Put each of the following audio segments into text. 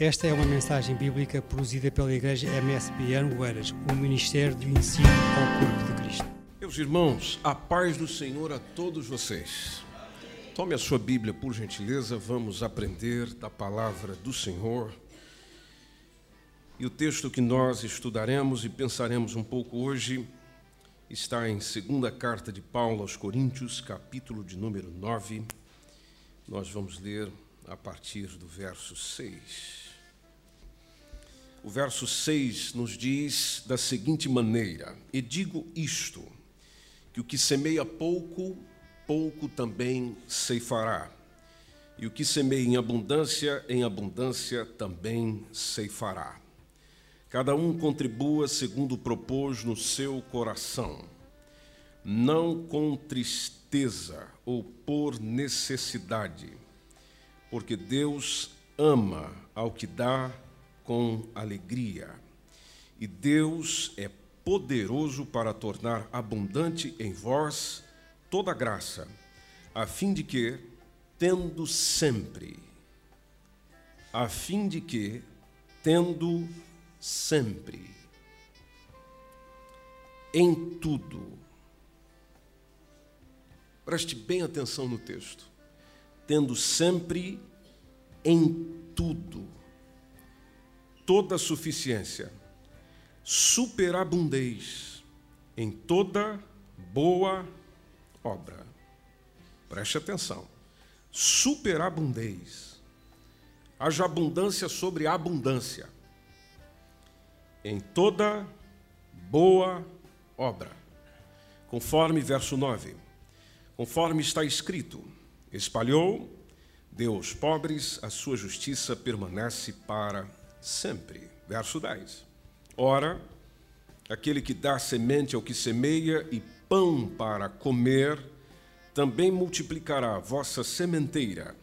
Esta é uma mensagem bíblica produzida pela Igreja MSB Arangueiras, o Ministério do Ensino ao Corpo de Cristo. Meus irmãos, a paz do Senhor a todos vocês. Tome a sua Bíblia, por gentileza, vamos aprender da palavra do Senhor. E o texto que nós estudaremos e pensaremos um pouco hoje está em segunda carta de Paulo aos Coríntios, capítulo de número 9. Nós vamos ler a partir do verso 6. O verso 6 nos diz da seguinte maneira: E digo isto, que o que semeia pouco, pouco também ceifará. E o que semeia em abundância, em abundância também ceifará. Cada um contribua segundo propôs no seu coração, não com tristeza ou por necessidade, porque Deus ama ao que dá com alegria. E Deus é poderoso para tornar abundante em vós toda graça, a fim de que, tendo sempre, a fim de que, tendo sempre, em tudo, preste bem atenção no texto, tendo sempre, em tudo, toda suficiência, superabundez em toda boa obra. Preste atenção. Superabundez. Haja abundância sobre abundância. Em toda boa obra. Conforme verso 9. Conforme está escrito: espalhou, deu pobres, a sua justiça permanece para sempre. Verso 10. Ora, aquele que dá semente ao que semeia e pão para comer, também multiplicará a vossa sementeira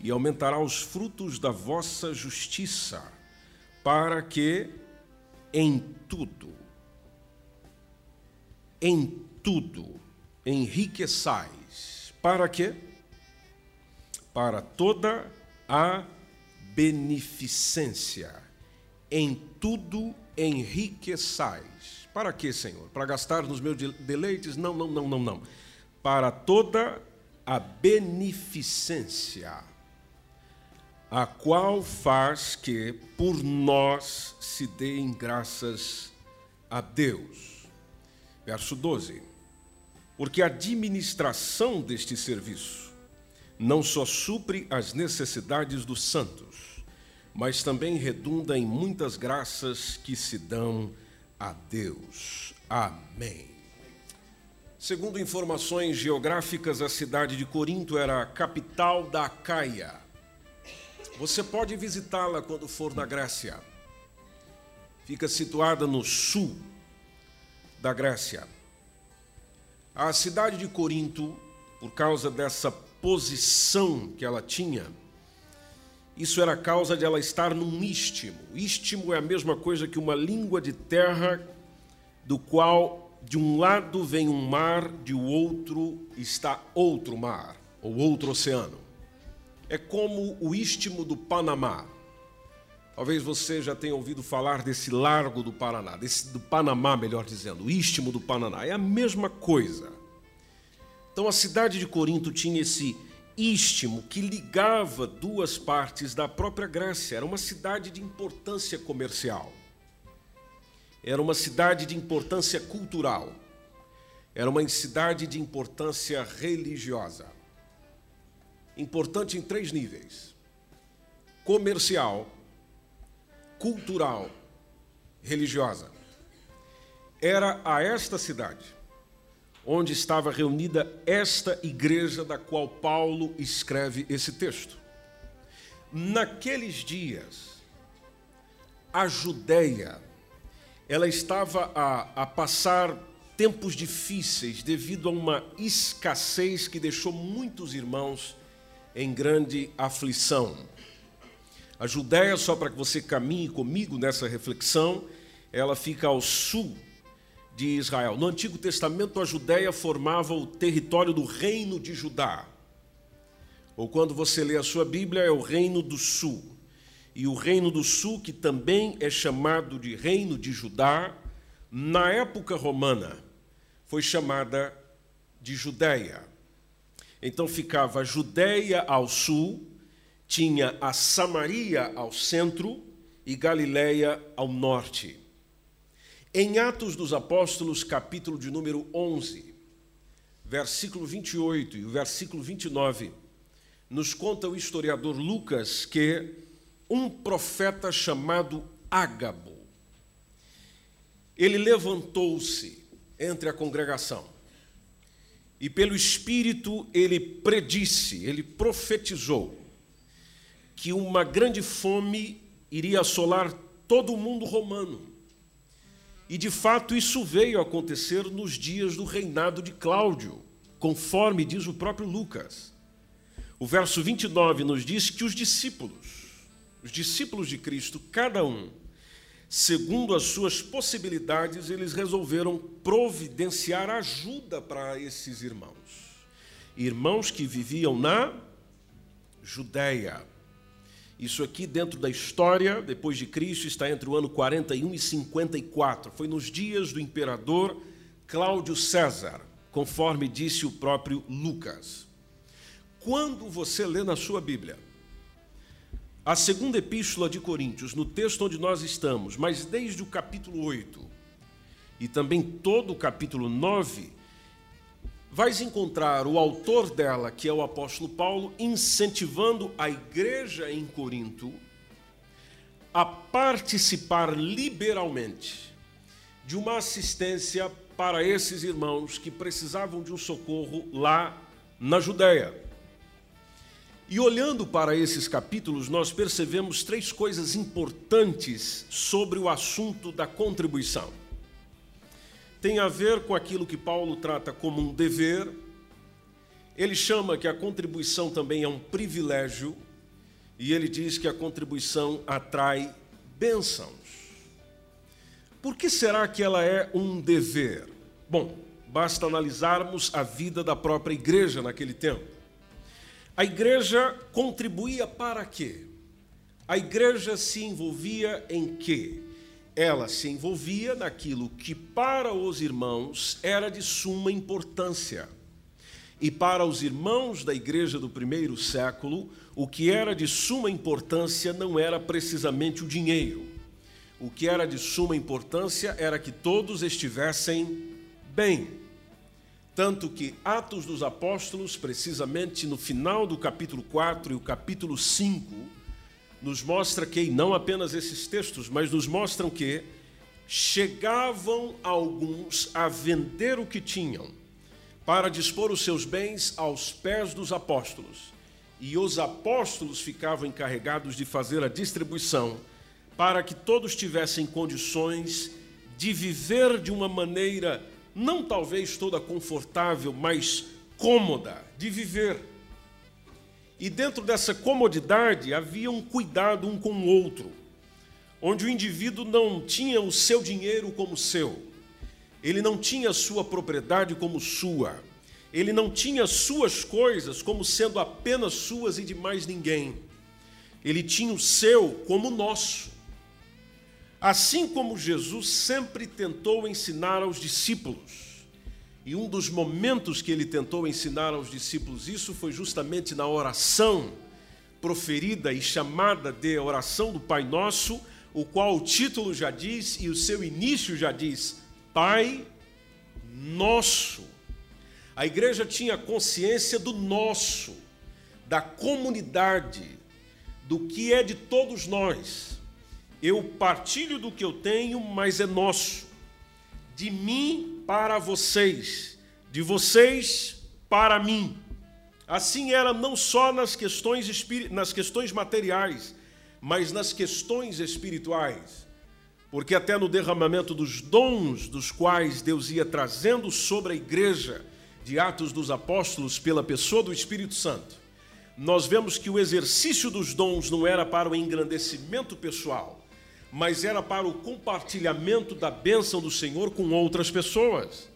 e aumentará os frutos da vossa justiça, para que em tudo, em tudo, enriqueçais. Para quê? Para toda a beneficência. Em tudo enriqueçais. Para quê, Senhor? Para gastar nos meus deleites? Não, não, não, não, não. Para toda a beneficência, a qual faz que por nós se deem graças a Deus. Verso 12. Porque a administração deste serviço não só supre as necessidades dos santos, mas também redunda em muitas graças que se dão a Deus. Amém. Segundo informações geográficas, a cidade de Corinto era a capital da Acaia. Você pode visitá-la quando for na Grécia. Fica situada no sul da Grécia. A cidade de Corinto, por causa dessa posição que ela tinha, isso era causa de ela estar num istmo. Istmo é a mesma coisa que uma língua de terra, do qual de um lado vem um mar, de outro está outro mar, ou outro oceano. É como o istmo do Panamá. Talvez você já tenha ouvido falar desse largo do Paraná, desse do Panamá, melhor dizendo, o istmo do Panamá. É a mesma coisa. Então a cidade de Corinto tinha esse istmo que ligava duas partes da própria Grécia. Era uma cidade de importância comercial. Era uma cidade de importância cultural. Era uma cidade de importância religiosa. Importante em três níveis: comercial, cultural, religiosa. Era a esta cidade onde estava reunida esta igreja da qual Paulo escreve esse texto. Naqueles dias, a Judéia, ela estava a, a passar tempos difíceis devido a uma escassez que deixou muitos irmãos em grande aflição. A Judéia, só para que você caminhe comigo nessa reflexão, ela fica ao sul de Israel. No Antigo Testamento, a Judéia formava o território do reino de Judá. Ou quando você lê a sua Bíblia, é o reino do sul. e o Reino do Sul, que também é chamado de Reino de Judá, na época romana, foi chamada de Judéia. Então ficava a Judéia ao sul, tinha a Samaria ao centro e Galiléia ao norte. Em Atos dos Apóstolos, capítulo de número 11, versículo 28 e o versículo 29, nos conta o historiador Lucas que um profeta chamado Ágabo, ele levantou-se entre a congregação e, pelo Espírito, ele predisse, ele profetizou que uma grande fome iria assolar todo o mundo romano. E, de fato, isso veio a acontecer nos dias do reinado de Cláudio, conforme diz o próprio Lucas. O verso 29 nos diz que os discípulos, os discípulos de Cristo, cada um, segundo as suas possibilidades, eles resolveram providenciar ajuda para esses irmãos. Irmãos que viviam na Judéia. Isso aqui, dentro da história, depois de Cristo, está entre o ano 41 e 54. Foi nos dias do imperador Cláudio César, conforme disse o próprio Lucas. Quando você lê na sua Bíblia a segunda epístola de Coríntios, no texto onde nós estamos, mas desde o capítulo 8 e também todo o capítulo 9, vais encontrar o autor dela, que é o apóstolo Paulo, incentivando a igreja em Corinto a participar liberalmente de uma assistência para esses irmãos que precisavam de um socorro lá na Judéia. E olhando para esses capítulos, nós percebemos três coisas importantes sobre o assunto da contribuição. Tem a ver com aquilo que Paulo trata como um dever, ele chama que a contribuição também é um privilégio, e ele diz que a contribuição atrai bênçãos. Por que será que ela é um dever? Bom, basta analisarmos a vida da própria igreja naquele tempo. A igreja contribuía para quê? A igreja se envolvia em quê? Ela se envolvia naquilo que para os irmãos era de suma importância. E para os irmãos da igreja do primeiro século, o que era de suma importância não era precisamente o dinheiro. O que era de suma importância era que todos estivessem bem. Tanto que Atos dos Apóstolos, precisamente no final do capítulo 4 e o capítulo 5, nos mostra que, e não apenas esses textos, mas nos mostram que chegavam alguns a vender o que tinham para dispor os seus bens aos pés dos apóstolos. E os apóstolos ficavam encarregados de fazer a distribuição para que todos tivessem condições de viver de uma maneira não talvez toda confortável, mas cômoda de viver. E dentro dessa comodidade havia um cuidado um com o outro, onde o indivíduo não tinha o seu dinheiro como seu, ele não tinha sua propriedade como sua, ele não tinha suas coisas como sendo apenas suas e de mais ninguém. Ele tinha o seu como nosso. Assim como Jesus sempre tentou ensinar aos discípulos, e um dos momentos que ele tentou ensinar aos discípulos isso foi justamente na oração proferida e chamada de oração do Pai Nosso, o qual o título já diz e o seu início já diz: Pai Nosso. A igreja tinha consciência do nosso, da comunidade, do que é de todos nós. Eu partilho do que eu tenho, mas é nosso. De mim para vocês, de vocês para mim. Assim era não só nas questões, nas questões materiais, mas nas questões espirituais. Porque até no derramamento dos dons dos quais Deus ia trazendo sobre a igreja de Atos dos Apóstolos pela pessoa do Espírito Santo, nós vemos que o exercício dos dons não era para o engrandecimento pessoal, mas era para o compartilhamento da bênção do Senhor com outras pessoas,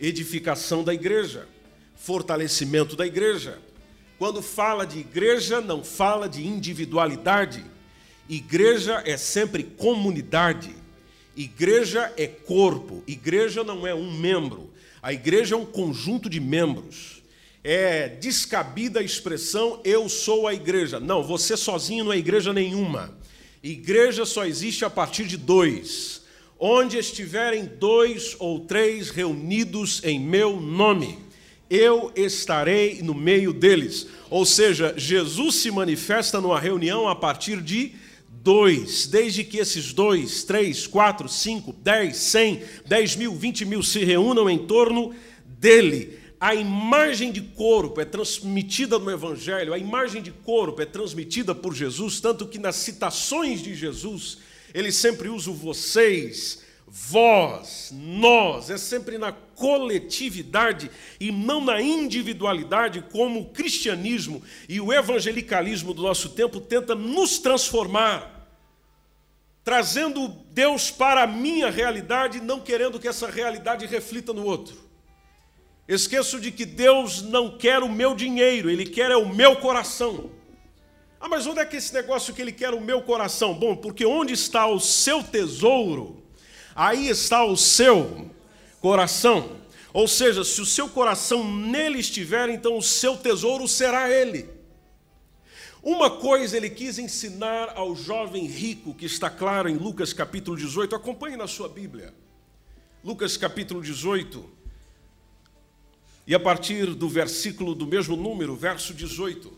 edificação da igreja, fortalecimento da igreja. Quando fala de igreja, não fala de individualidade. Igreja é sempre comunidade. Igreja é corpo. Igreja não é um membro. A igreja é um conjunto de membros. É descabida a expressão eu sou a igreja. Não, você sozinho não é igreja nenhuma. Igreja só existe a partir de dois. Onde estiverem dois ou três reunidos em meu nome, eu estarei no meio deles. Ou seja, Jesus se manifesta numa reunião a partir de dois, desde que esses dois, três, quatro, cinco, dez, cem, dez mil, vinte mil se reúnam em torno dele. A imagem de corpo é transmitida no Evangelho, a imagem de corpo é transmitida por Jesus, tanto que nas citações de Jesus, ele sempre usa o vocês, vós, nós, é sempre na coletividade e não na individualidade, como o cristianismo e o evangelicalismo do nosso tempo tenta nos transformar, trazendo Deus para a minha realidade, não querendo que essa realidade reflita no outro. Esqueço de que Deus não quer o meu dinheiro, Ele quer é o meu coração. Ah, mas onde é que esse negócio que Ele quer o meu coração? Bom, porque onde está o seu tesouro, aí está o seu coração. Ou seja, se o seu coração nele estiver, então o seu tesouro será ele. Uma coisa ele quis ensinar ao jovem rico, que está claro em Lucas capítulo 18, acompanhe na sua Bíblia. Lucas capítulo 18, e a partir do versículo do mesmo número, verso 18.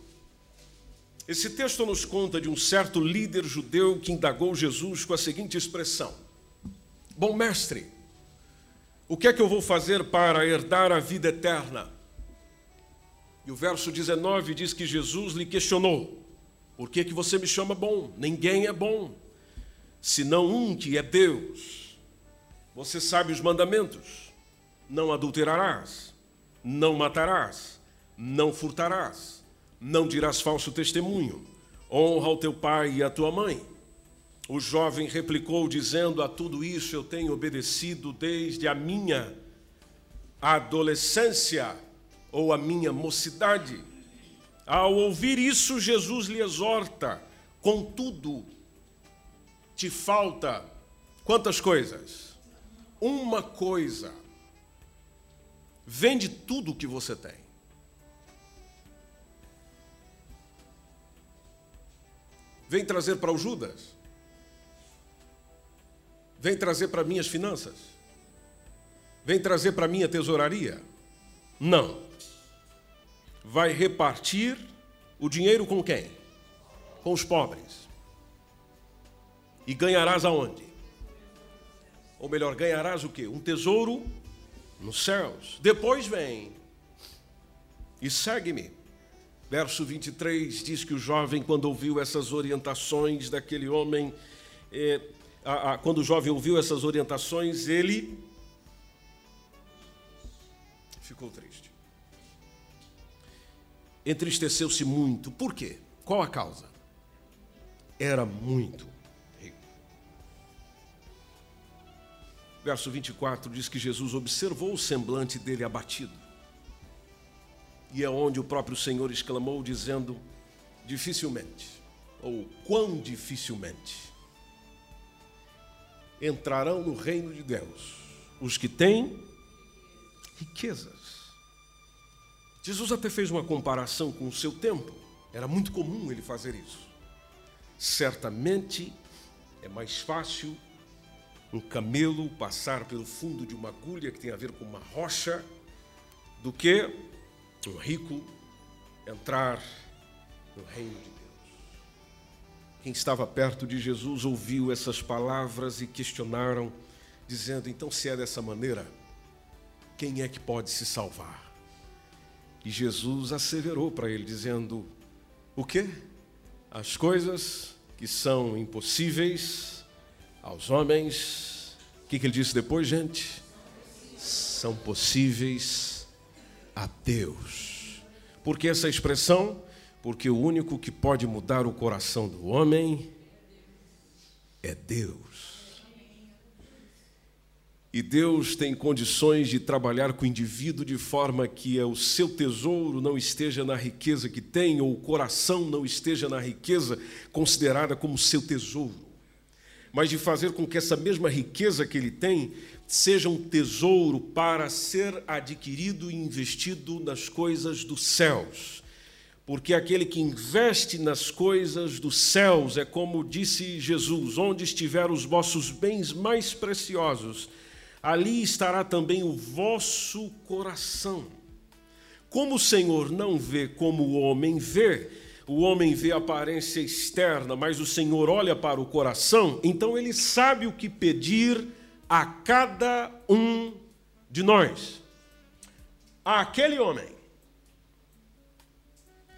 Esse texto nos conta de um certo líder judeu que indagou Jesus com a seguinte expressão: Bom mestre, o que é que eu vou fazer para herdar a vida eterna? E o verso 19 diz que Jesus lhe questionou: Por que, que você me chama bom? Ninguém é bom, senão um que é Deus. Você sabe os mandamentos: Não adulterarás, não matarás, não furtarás, não dirás falso testemunho, honra ao teu pai e à tua mãe. O jovem replicou, dizendo: A tudo isso eu tenho obedecido desde a minha adolescência ou a minha mocidade. Ao ouvir isso, Jesus lhe exorta: Contudo, te falta quantas coisas? Uma coisa. Vende tudo o que você tem. Vem trazer para o Judas Vem trazer para minhas finanças? Vem trazer para minha tesouraria? Não. Vai repartir o dinheiro com quem? Com os pobres. E ganharás aonde? Ou melhor, ganharás o quê? Um tesouro nos céus. Depois vem e segue-me. Verso 23 diz que o jovem, quando ouviu essas orientações daquele homem, eh, a, a, quando o jovem ouviu essas orientações, ele ficou triste. Entristeceu-se muito. Por quê? Qual a causa? Era muito Verso 24 diz que Jesus observou o semblante dele abatido. E é onde o próprio Senhor exclamou, dizendo: dificilmente, ou quão dificilmente entrarão no reino de Deus os que têm riquezas. Jesus até fez uma comparação com o seu tempo, era muito comum ele fazer isso. Certamente é mais fácil um camelo passar pelo fundo de uma agulha que tem a ver com uma rocha do que um rico entrar no reino de Deus. Quem estava perto de Jesus ouviu essas palavras e questionaram, dizendo: então, se é dessa maneira, quem é que pode se salvar? E Jesus asseverou para ele, dizendo: o quê? As coisas que são impossíveis aos homens, o que, que ele disse depois, gente? São possíveis a Deus. Por que essa expressão? porque o único que pode mudar o coração do homem é Deus. E Deus tem condições de trabalhar com o indivíduo de forma que o seu tesouro não esteja na riqueza que tem, ou o coração não esteja na riqueza considerada como seu tesouro, mas de fazer com que essa mesma riqueza que ele tem seja um tesouro para ser adquirido e investido nas coisas dos céus. Porque aquele que investe nas coisas dos céus é como disse Jesus: onde estiver os vossos bens mais preciosos, ali estará também o vosso coração. Como o Senhor não vê como o homem vê, o homem vê a aparência externa, mas o Senhor olha para o coração, então ele sabe o que pedir a cada um de nós. Aquele homem,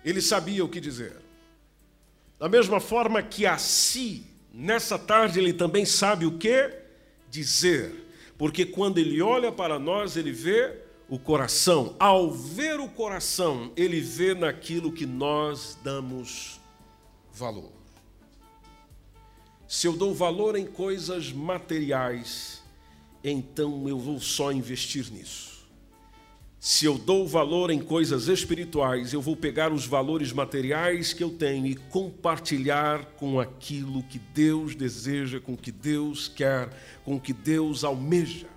ele sabia o que dizer. Da mesma forma que a si, nessa tarde, ele também sabe o que dizer porque quando ele olha para nós, ele vê o coração. Ao ver o coração, ele vê naquilo que nós damos valor. Se eu dou valor em coisas materiais, então eu vou só investir nisso. Se eu dou valor em coisas espirituais, eu vou pegar os valores materiais que eu tenho e compartilhar com aquilo que Deus deseja, com que Deus quer, com que Deus almeja.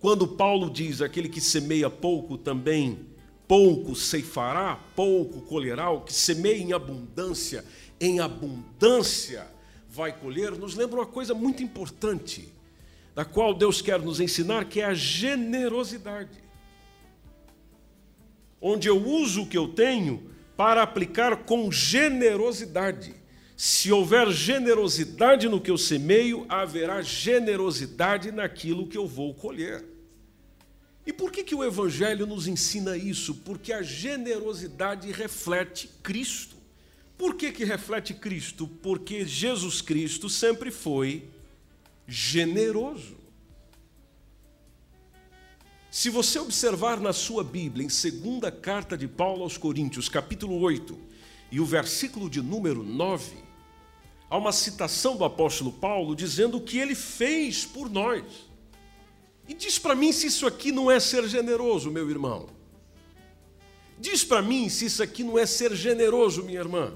Quando Paulo diz aquele que semeia pouco também pouco ceifará, pouco colherá, o que semeia em abundância, em abundância vai colher, nos lembra uma coisa muito importante, da qual Deus quer nos ensinar, que é a generosidade onde eu uso o que eu tenho para aplicar com generosidade. Se houver generosidade no que eu semeio, haverá generosidade naquilo que eu vou colher. E por que, que o Evangelho nos ensina isso? Porque a generosidade reflete Cristo. Por que, que reflete Cristo? Porque Jesus Cristo sempre foi generoso. Se você observar na sua Bíblia, em segunda carta de Paulo aos Coríntios, capítulo 8, e o versículo de número 9, há uma citação do apóstolo Paulo dizendo o que ele fez por nós. E diz para mim se isso aqui não é ser generoso, meu irmão. Diz para mim se isso aqui não é ser generoso, minha irmã.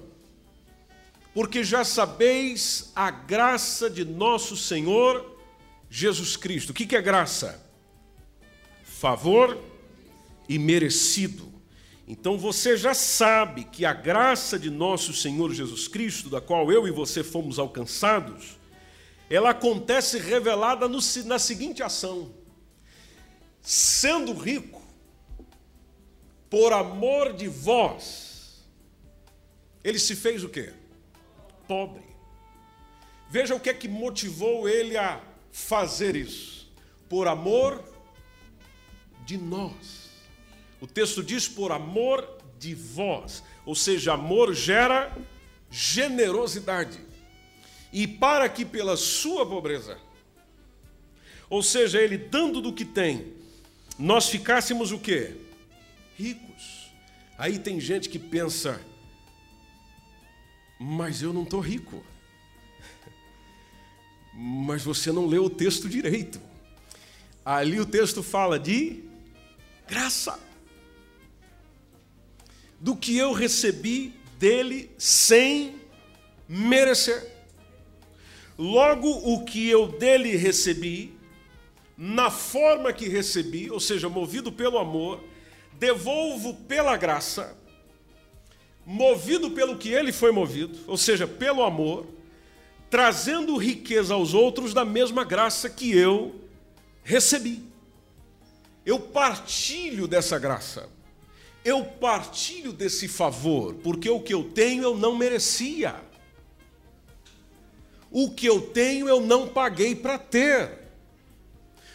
Porque já sabeis a graça de nosso Senhor Jesus Cristo. O que é graça? favor e merecido. Então você já sabe que a graça de nosso Senhor Jesus Cristo, da qual eu e você fomos alcançados, ela acontece revelada no, na seguinte ação: sendo rico, por amor de vós, ele se fez o quê? Pobre. Veja o que é que motivou ele a fazer isso. Por amor de nós. O texto diz por amor de vós, ou seja, amor gera generosidade. E para que pela sua pobreza, ou seja, ele dando do que tem, nós ficássemos o quê? Ricos. Aí tem gente que pensa, mas eu não estou rico. Mas você não leu o texto direito. Ali o texto fala de graça. Do que eu recebi dele sem merecer. Logo, o que eu dele recebi, na forma que recebi, ou seja, movido pelo amor, devolvo pela graça, movido pelo que ele foi movido, ou seja, pelo amor, trazendo riqueza aos outros da mesma graça que eu recebi. Eu partilho dessa graça. Eu partilho desse favor, porque o que eu tenho eu não merecia. O que eu tenho eu não paguei para ter.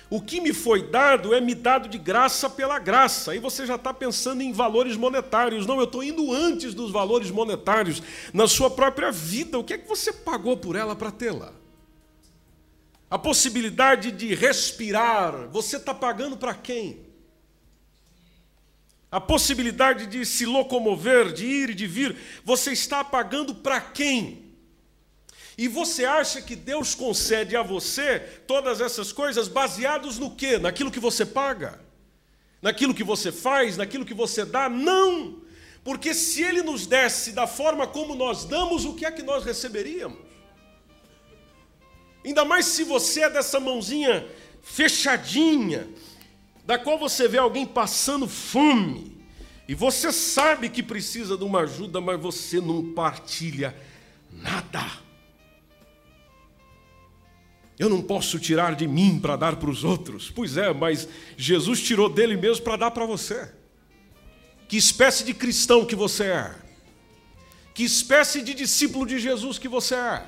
O que me foi dado é me dado de graça pela graça. Aí você já está pensando em valores monetários. Não, eu estou indo antes dos valores monetários. Na sua própria vida, o que é que você pagou por ela para tê-la? a possibilidade de respirar, você está pagando para quem? A possibilidade de se locomover, de ir e de vir, você está pagando para quem? E você acha que Deus concede a você todas essas coisas baseados no quê? Naquilo que você paga? Naquilo que você faz? Naquilo que você dá? Não! Porque se Ele nos desse da forma como nós damos, o que é que nós receberíamos? Ainda mais se você é dessa mãozinha fechadinha, da qual você vê alguém passando fome, e você sabe que precisa de uma ajuda, mas você não partilha nada. Eu não posso tirar de mim para dar para os outros. Pois é, mas Jesus tirou dele mesmo para dar para você. Que espécie de cristão que você é? Que espécie de discípulo de Jesus que você é?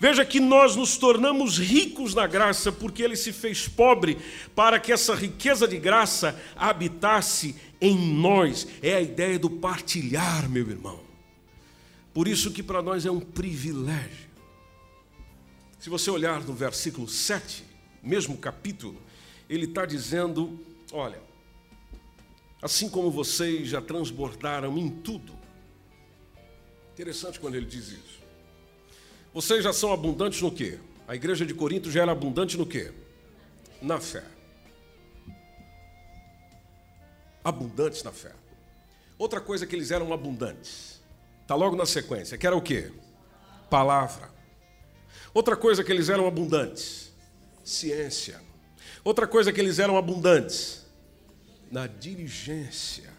Veja que nós nos tornamos ricos na graça porque ele se fez pobre para que essa riqueza de graça habitasse em nós. É a ideia do partilhar, meu irmão. Por isso que para nós é um privilégio. Se você olhar no versículo 7, mesmo capítulo, ele está dizendo: olha, assim como vocês já transbordaram em tudo. Interessante quando ele diz isso. Vocês já são abundantes no quê? A igreja de Corinto já era abundante no quê? Na fé. Abundantes na fé. Outra coisa que eles eram abundantes. Está logo na sequência, que era o quê? Palavra. Outra coisa que eles eram abundantes. Ciência. Outra coisa que eles eram abundantes. Na diligência.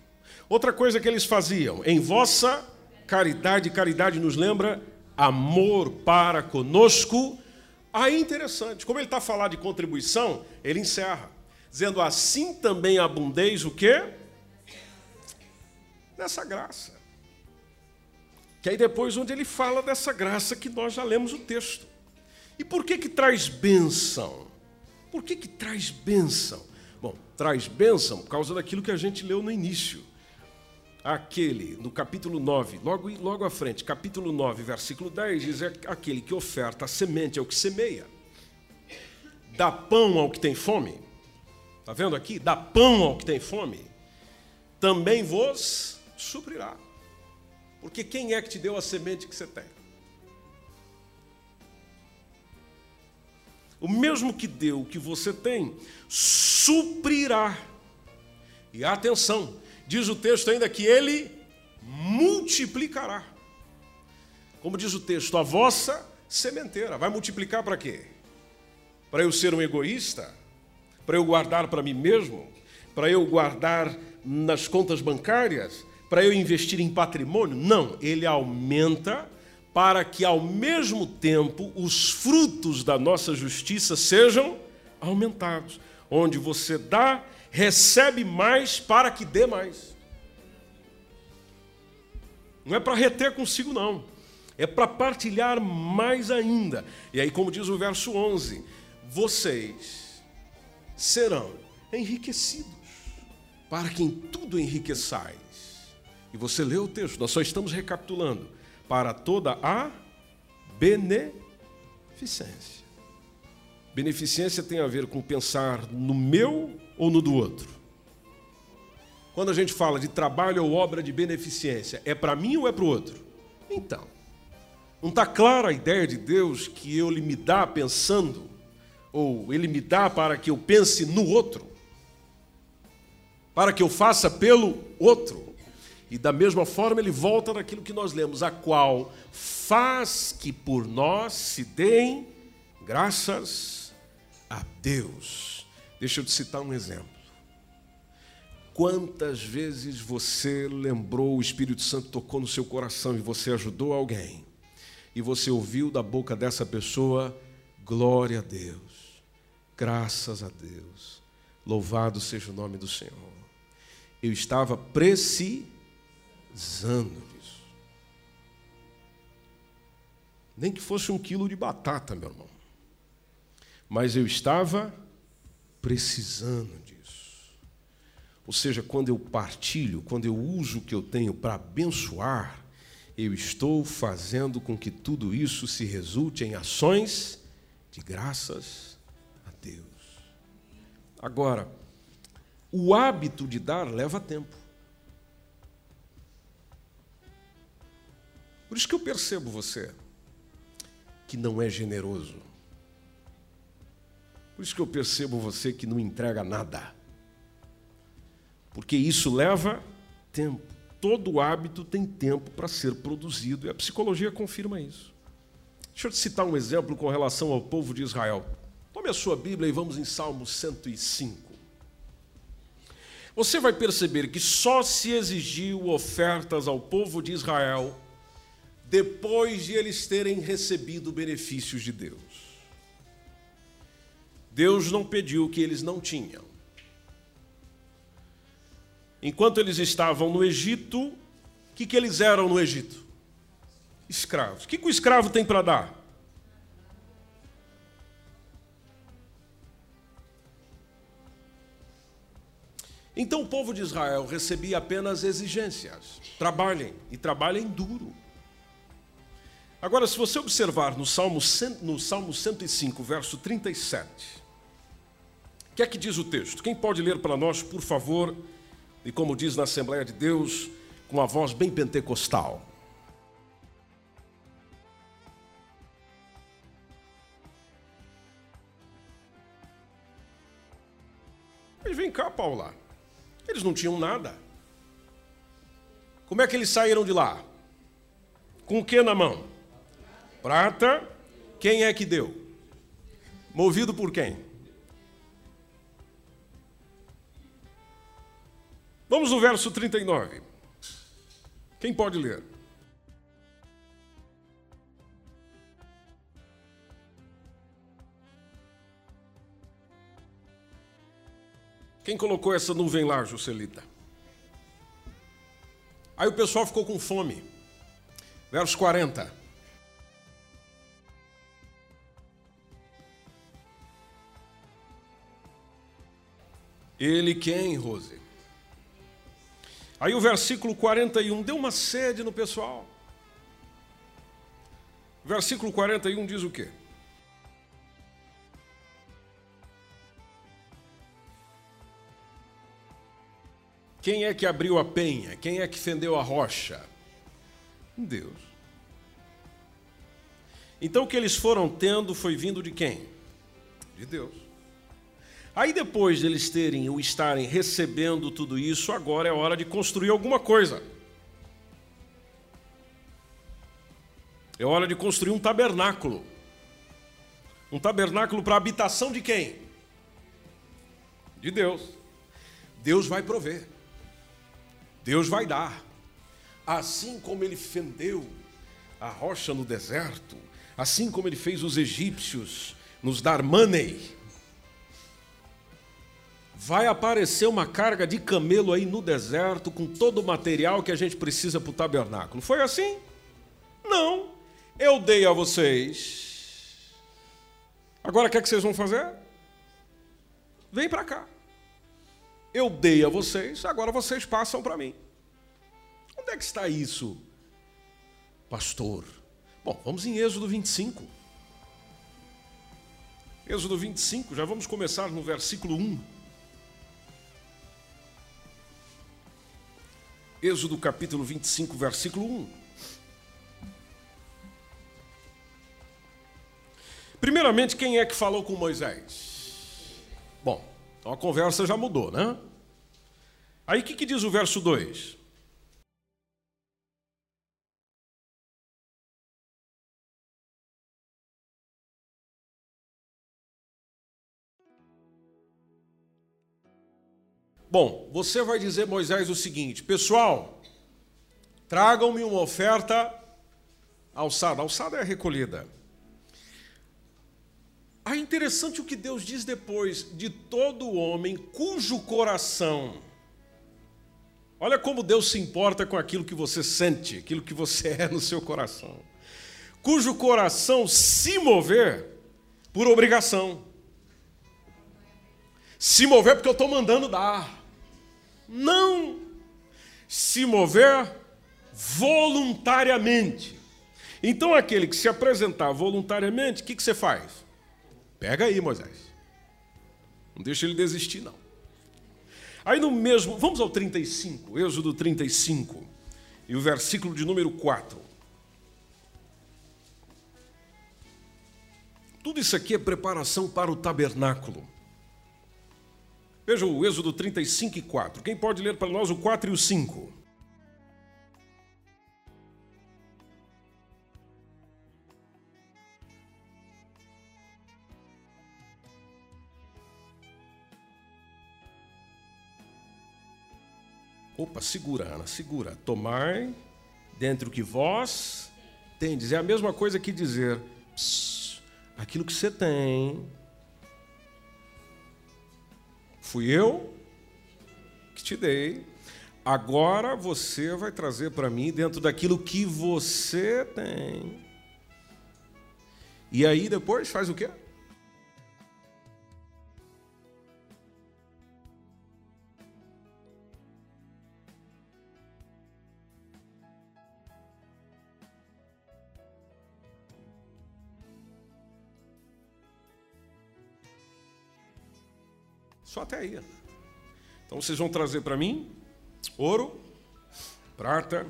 Outra coisa que eles faziam. Em vossa caridade, caridade nos lembra amor para conosco. Aí interessante, como ele está a falar de contribuição, ele encerra, dizendo assim também abundeis o quê? Nessa graça. Que aí depois onde ele fala dessa graça que nós já lemos o texto. E por que que traz bênção? Por que que traz bênção? Bom, traz bênção por causa daquilo que a gente leu no início aquele, no capítulo 9, logo, logo à frente, capítulo 9, versículo 10, diz: é aquele que oferta a semente ao que semeia, dá pão ao que tem fome. Está vendo aqui? Dá pão ao que tem fome, também vos suprirá. Porque quem é que te deu a semente que você tem? O mesmo que deu o que você tem, suprirá. E atenção, Diz o texto ainda que ele multiplicará. Como diz o texto, a vossa sementeira. Vai multiplicar para quê? Para eu ser um egoísta? Para eu guardar para mim mesmo? Para eu guardar nas contas bancárias? Para eu investir em patrimônio? Não, ele aumenta para que ao mesmo tempo os frutos da nossa justiça sejam aumentados. Onde você dá recebe mais para que dê mais. Não é para reter consigo, não. É para partilhar mais ainda. E aí, como diz o verso 11: vocês serão enriquecidos, para que em tudo enriqueçais. E você lê o texto, nós só estamos recapitulando. Para toda a beneficência. Beneficência tem a ver com pensar no meu ou no do outro? Quando a gente fala de trabalho ou obra de beneficência, é para mim ou é para o outro? Então, não está clara a ideia de Deus que Ele me dá pensando, ou Ele me dá para que eu pense no outro, para que eu faça pelo outro. E da mesma forma ele volta naquilo que nós lemos, a qual faz que por nós se deem graças a Deus. Deixa eu te citar um exemplo. Quantas vezes você lembrou, o Espírito Santo tocou no seu coração e você ajudou alguém, e você ouviu da boca dessa pessoa, glória a Deus, graças a Deus, louvado seja o nome do Senhor. Eu estava precisando disso. Nem que fosse um quilo de batata, meu irmão. Mas eu estava precisando disso. Ou seja, quando eu partilho, quando eu uso o que eu tenho para abençoar, eu estou fazendo com que tudo isso se resulte em ações de graças a Deus. Agora, o hábito de dar leva tempo. Por isso que eu percebo você que não é generoso. Por isso que eu percebo você que não entrega nada. Porque isso leva tempo. Todo hábito tem tempo para ser produzido e a psicologia confirma isso. Deixa eu te citar um exemplo com relação ao povo de Israel. Tome a sua Bíblia e vamos em Salmo 105. Você vai perceber que só se exigiu ofertas ao povo de Israel depois de eles terem recebido benefícios de Deus. Deus não pediu o que eles não tinham. Enquanto eles estavam no Egito, o que, que eles eram no Egito? Escravos. O que, que o escravo tem para dar? Então o povo de Israel recebia apenas exigências. Trabalhem, e trabalhem duro. Agora, se você observar no Salmo, no Salmo 105, verso 37, o que é que diz o texto? Quem pode ler para nós, por favor, e como diz na Assembleia de Deus, com uma voz bem pentecostal? Mas vem cá, Paula. Eles não tinham nada. Como é que eles saíram de lá? Com o que na mão? Prata. Quem é que deu? Movido por quem? Vamos no verso 39. Quem pode ler? Quem colocou essa nuvem lá, Juscelita? Aí o pessoal ficou com fome. Verso 40. Ele quem, Rose? Aí o versículo 41 deu uma sede no pessoal. Versículo 41 diz o quê? Quem é que abriu a penha? Quem é que fendeu a rocha? Deus. Então o que eles foram tendo foi vindo de quem? De Deus. Aí depois de eles terem ou estarem recebendo tudo isso, agora é hora de construir alguma coisa. É hora de construir um tabernáculo. Um tabernáculo para habitação de quem? De Deus. Deus vai prover. Deus vai dar. Assim como ele fendeu a rocha no deserto, assim como ele fez os egípcios nos dar money, vai aparecer uma carga de camelo aí no deserto com todo o material que a gente precisa para o tabernáculo. Foi assim? Não. Eu dei a vocês. Agora o que, é que vocês vão fazer? Vem para cá. Eu dei a vocês, agora vocês passam para mim. Onde é que está isso, pastor? Bom, vamos em Êxodo 25. Êxodo 25, já vamos começar no versículo 1. Êxodo capítulo 25, versículo 1. Primeiramente, quem é que falou com Moisés? Bom, então a conversa já mudou, né? Aí o que, que diz o verso 2? Bom, você vai dizer, Moisés, o seguinte: pessoal, tragam-me uma oferta alçada. Alçada é recolhida. Ah, interessante o que Deus diz depois: de todo homem cujo coração. Olha como Deus se importa com aquilo que você sente, aquilo que você é no seu coração. Cujo coração se mover por obrigação. Se mover porque eu estou mandando dar. Não. Se mover voluntariamente. Então, aquele que se apresentar voluntariamente, o que, que você faz? Pega aí, Moisés. Não deixa ele desistir, não. Aí no mesmo, vamos ao 35, Êxodo 35, e o versículo de número 4. Tudo isso aqui é preparação para o tabernáculo. Veja o Êxodo 35 e 4. Quem pode ler para nós o 4 e o 5? Opa, segura, Ana, segura. Tomai dentre o que vós tendes. É a mesma coisa que dizer, aquilo que você tem, fui eu que te dei, agora você vai trazer para mim dentro daquilo que você tem. E aí depois faz o quê? Só até aí. Então vocês vão trazer para mim ouro, prata,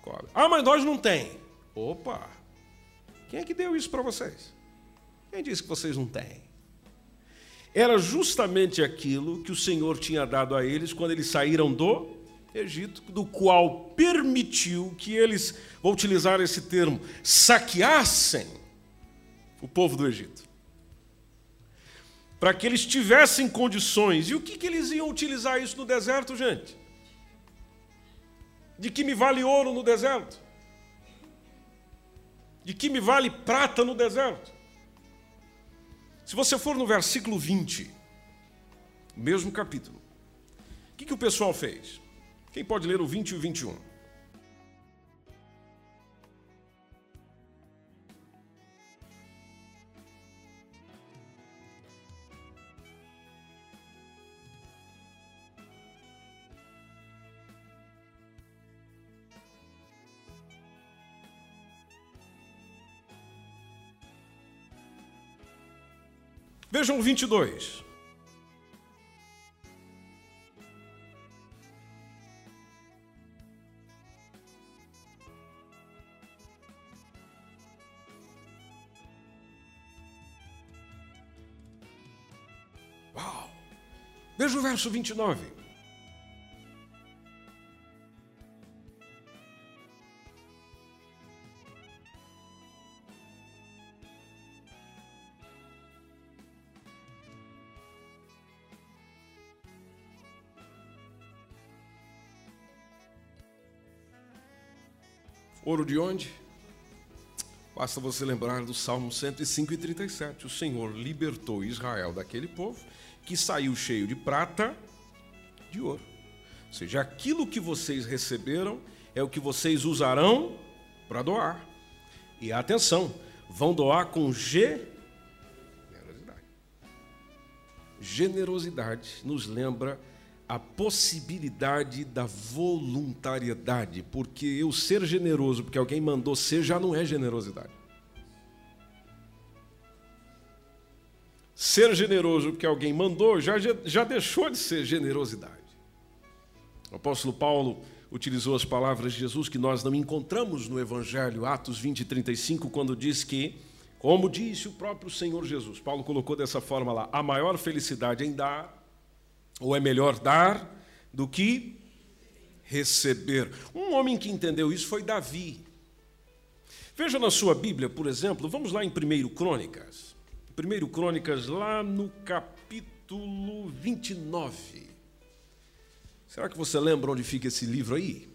cobre. Ah, mas nós não tem. Opa! Quem é que deu isso para vocês? Quem disse que vocês não têm? Era justamente aquilo que o Senhor tinha dado a eles quando eles saíram do Egito, do qual permitiu que eles, vou utilizar esse termo, saqueassem o povo do Egito para que eles tivessem condições. E o que, que eles iam utilizar isso no deserto, gente? De que me vale ouro no deserto? De que me vale prata no deserto? Se você for no versículo 20, mesmo capítulo, o que, que o pessoal fez? Quem pode ler o 20 e o 21? Vejam o 22. Uau! Veja o verso 29. Ouro de onde? Basta você lembrar do Salmo 105 e 37. O Senhor libertou Israel daquele povo que saiu cheio de prata, de ouro. Ou seja, aquilo que vocês receberam é o que vocês usarão para doar. E atenção, vão doar com generosidade. Generosidade nos lembra a possibilidade da voluntariedade, porque eu ser generoso porque alguém mandou ser já não é generosidade. Ser generoso porque alguém mandou já, já deixou de ser generosidade. O apóstolo Paulo utilizou as palavras de Jesus que nós não encontramos no Evangelho, Atos 20 e 35, quando diz que, como disse o próprio Senhor Jesus, Paulo colocou dessa forma lá: a maior felicidade em dar ou é melhor dar do que receber. Um homem que entendeu isso foi Davi. Veja na sua Bíblia, por exemplo, vamos lá em 1 Crônicas. 1 Crônicas, lá no capítulo 29. Será que você lembra onde fica esse livro aí?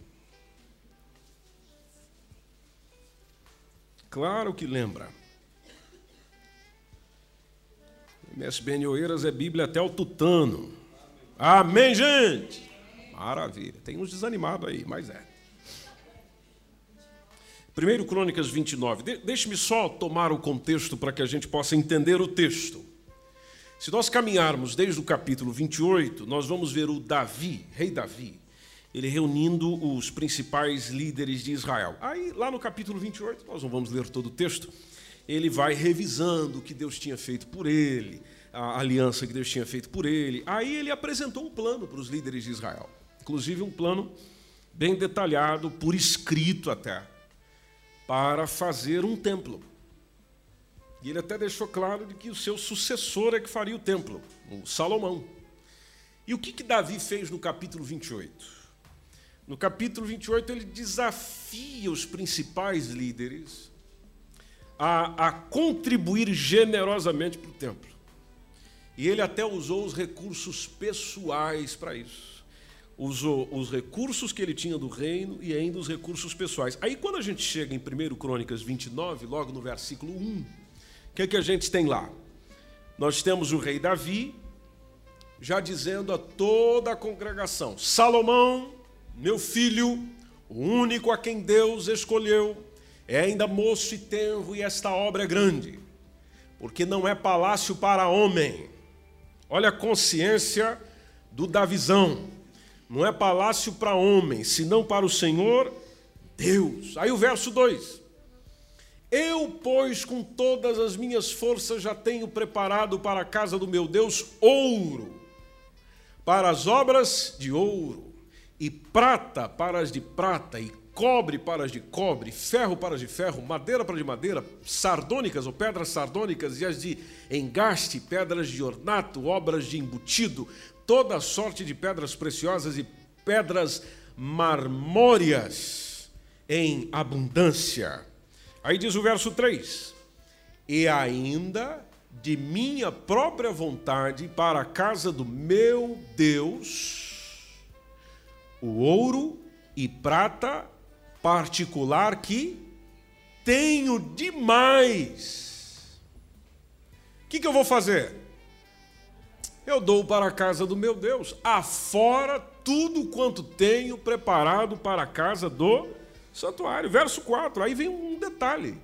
Claro que lembra. MSBN Oeiras é Bíblia até o tutano. Amém, gente? Maravilha. Tem uns desanimados aí, mas é. 1 Crônicas 29. De Deixe-me só tomar o contexto para que a gente possa entender o texto. Se nós caminharmos desde o capítulo 28, nós vamos ver o Davi, rei Davi, ele reunindo os principais líderes de Israel. Aí, lá no capítulo 28, nós não vamos ler todo o texto, ele vai revisando o que Deus tinha feito por ele, a aliança que Deus tinha feito por ele. Aí ele apresentou um plano para os líderes de Israel, inclusive um plano bem detalhado, por escrito até, para fazer um templo. E ele até deixou claro de que o seu sucessor é que faria o templo, o Salomão. E o que, que Davi fez no capítulo 28? No capítulo 28, ele desafia os principais líderes a, a contribuir generosamente para o templo. E ele até usou os recursos pessoais para isso. Usou os recursos que ele tinha do reino e ainda os recursos pessoais. Aí, quando a gente chega em 1 Crônicas 29, logo no versículo 1, o que, é que a gente tem lá? Nós temos o rei Davi, já dizendo a toda a congregação: Salomão, meu filho, o único a quem Deus escolheu, é ainda moço e tenro, e esta obra é grande, porque não é palácio para homem. Olha a consciência do Davizão. Não é palácio para homem, senão para o Senhor Deus. Aí o verso 2. Eu, pois, com todas as minhas forças já tenho preparado para a casa do meu Deus ouro, para as obras de ouro, e prata para as de prata, e cobre para de cobre, ferro para de ferro, madeira para de madeira, sardônicas ou pedras sardônicas e as de engaste, pedras de ornato, obras de embutido, toda sorte de pedras preciosas e pedras marmóreas em abundância. Aí diz o verso 3: E ainda de minha própria vontade para a casa do meu Deus, o ouro e prata particular que tenho demais. O que, que eu vou fazer? Eu dou para a casa do meu Deus, afora tudo quanto tenho preparado para a casa do santuário. Verso 4, aí vem um detalhe.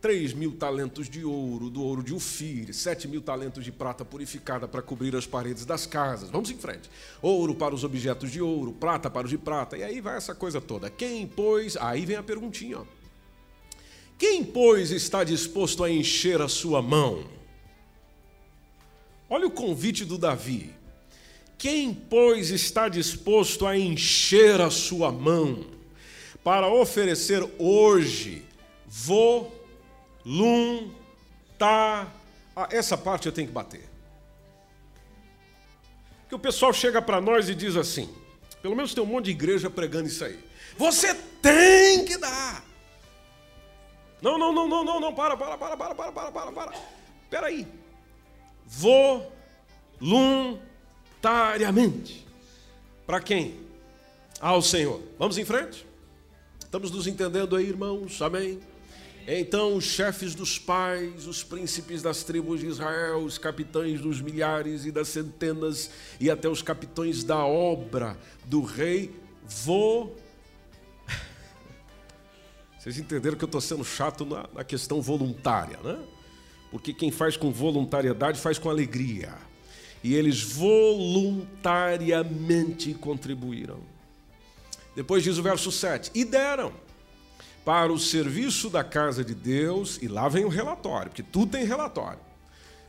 3 mil talentos de ouro, do ouro de Ufir, 7 mil talentos de prata purificada para cobrir as paredes das casas. Vamos em frente. Ouro para os objetos de ouro, prata para os de prata. E aí vai essa coisa toda. Quem, pois. Aí vem a perguntinha. Ó. Quem, pois, está disposto a encher a sua mão? Olha o convite do Davi. Quem, pois, está disposto a encher a sua mão para oferecer hoje vou lum, tá. Ah, essa parte eu tenho que bater. Que o pessoal chega para nós e diz assim: pelo menos tem um monte de igreja pregando isso aí. Você tem que dar. Não, não, não, não, não, não, para, para, para, para, para, para, para, para. Espera aí. Voluntariamente. Para quem? Ao Senhor. Vamos em frente? Estamos nos entendendo aí, irmãos? Amém? Então os chefes dos pais, os príncipes das tribos de Israel, os capitães dos milhares e das centenas, e até os capitães da obra do rei, vou. Vocês entenderam que eu estou sendo chato na, na questão voluntária, né? Porque quem faz com voluntariedade faz com alegria. E eles voluntariamente contribuíram. Depois diz o verso 7: E deram para o serviço da casa de Deus, e lá vem o relatório, porque tudo tem relatório: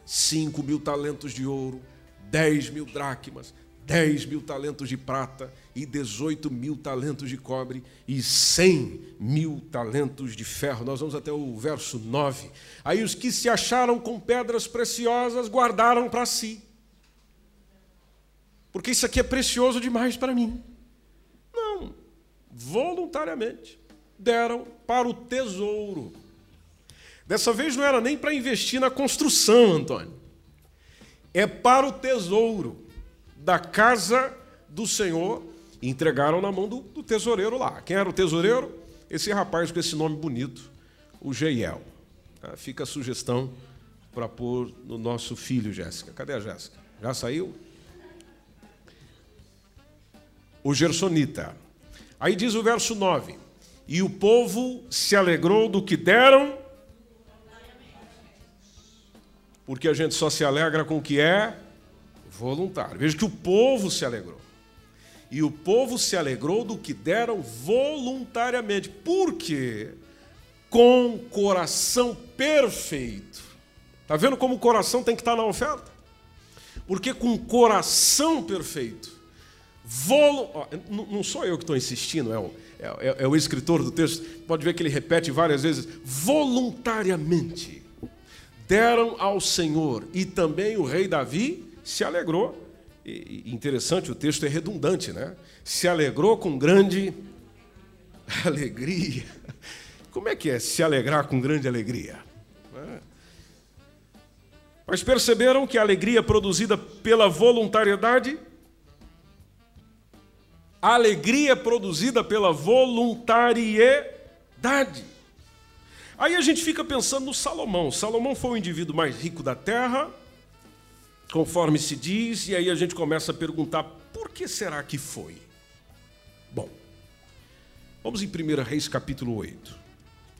5 mil talentos de ouro, 10 mil dracmas, 10 mil talentos de prata e 18 mil talentos de cobre e 100 mil talentos de ferro. Nós vamos até o verso 9. Aí os que se acharam com pedras preciosas guardaram para si. Porque isso aqui é precioso demais para mim. Não, voluntariamente deram para o tesouro. Dessa vez não era nem para investir na construção, Antônio. É para o tesouro da casa do Senhor. Entregaram na mão do, do tesoureiro lá. Quem era o tesoureiro? Esse rapaz com esse nome bonito, o Jeiel. Ah, fica a sugestão para pôr no nosso filho, Jéssica. Cadê a Jéssica? Já saiu? O Gersonita. Aí diz o verso 9: e o povo se alegrou do que deram, porque a gente só se alegra com o que é voluntário. Veja que o povo se alegrou. E o povo se alegrou do que deram voluntariamente. Por quê? Com coração perfeito. Está vendo como o coração tem que estar na oferta? Porque com coração perfeito. Volu... Não sou eu que estou insistindo, é o é, é, é o escritor do texto, pode ver que ele repete várias vezes, voluntariamente deram ao Senhor. E também o rei Davi se alegrou. E, interessante, o texto é redundante, né? Se alegrou com grande alegria. Como é que é se alegrar com grande alegria? É. Mas perceberam que a alegria produzida pela voluntariedade, a alegria produzida pela voluntariedade. Aí a gente fica pensando no Salomão. Salomão foi o indivíduo mais rico da terra, conforme se diz, e aí a gente começa a perguntar: por que será que foi? Bom, vamos em 1 Reis capítulo 8.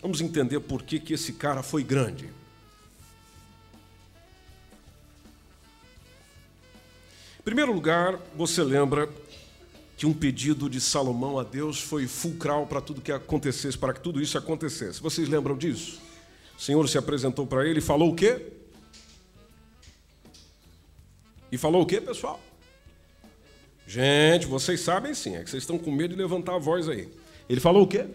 Vamos entender por que, que esse cara foi grande. Em primeiro lugar, você lembra que um pedido de Salomão a Deus foi fulcral para tudo que acontecesse, para que tudo isso acontecesse. Vocês lembram disso? O Senhor se apresentou para ele e falou o quê? E falou o quê, pessoal? Gente, vocês sabem sim, é que vocês estão com medo de levantar a voz aí. Ele falou o quê?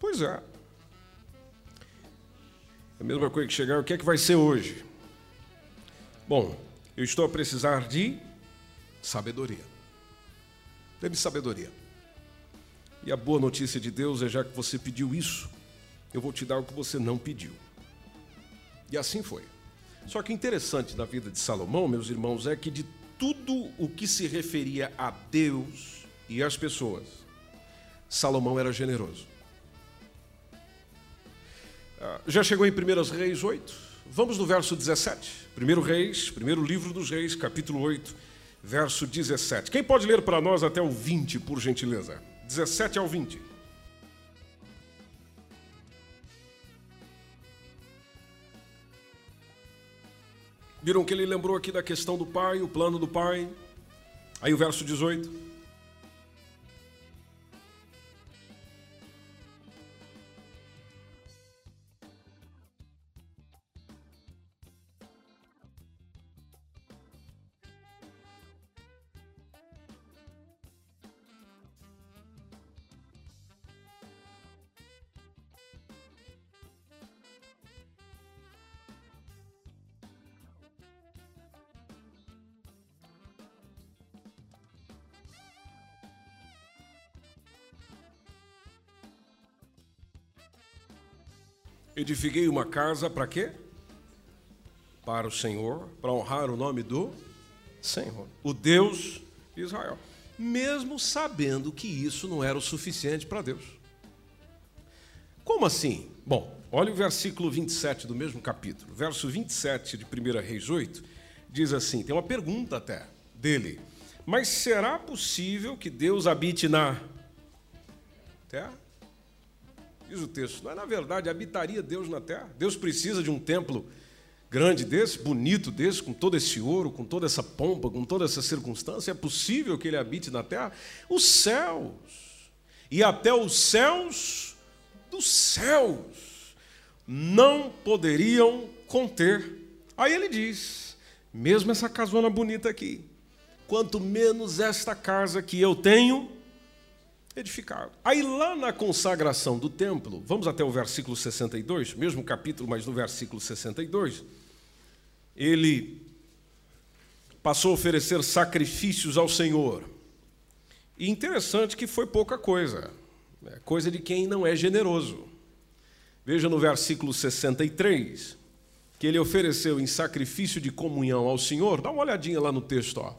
Pois é. É a mesma coisa que chegar, o que é que vai ser hoje? Bom, eu estou a precisar de sabedoria. Dê-me sabedoria. E a boa notícia de Deus é já que você pediu isso, eu vou te dar o que você não pediu. E assim foi. Só que interessante na vida de Salomão, meus irmãos, é que de tudo o que se referia a Deus e às pessoas, Salomão era generoso. Ah, já chegou em 1 Reis 8? Vamos no verso 17. Primeiro Reis, primeiro livro dos Reis, capítulo 8, verso 17. Quem pode ler para nós até o 20, por gentileza? 17 ao 20. Viram que ele lembrou aqui da questão do pai, o plano do pai. Aí o verso 18. Edifiquei uma casa para quê? Para o Senhor, para honrar o nome do Senhor, o Deus de Israel. Mesmo sabendo que isso não era o suficiente para Deus. Como assim? Bom, olha o versículo 27 do mesmo capítulo. Verso 27 de 1 Reis 8 diz assim: tem uma pergunta até dele. Mas será possível que Deus habite na terra? Diz o texto, não é na verdade, habitaria Deus na terra? Deus precisa de um templo grande desse, bonito desse, com todo esse ouro, com toda essa pompa, com toda essa circunstância? É possível que ele habite na terra? Os céus, e até os céus dos céus, não poderiam conter. Aí ele diz: mesmo essa casona bonita aqui, quanto menos esta casa que eu tenho, edificado. Aí lá na consagração do templo, vamos até o versículo 62, mesmo capítulo, mas no versículo 62, ele passou a oferecer sacrifícios ao Senhor. E interessante que foi pouca coisa, é coisa de quem não é generoso. Veja no versículo 63, que ele ofereceu em sacrifício de comunhão ao Senhor. Dá uma olhadinha lá no texto, ó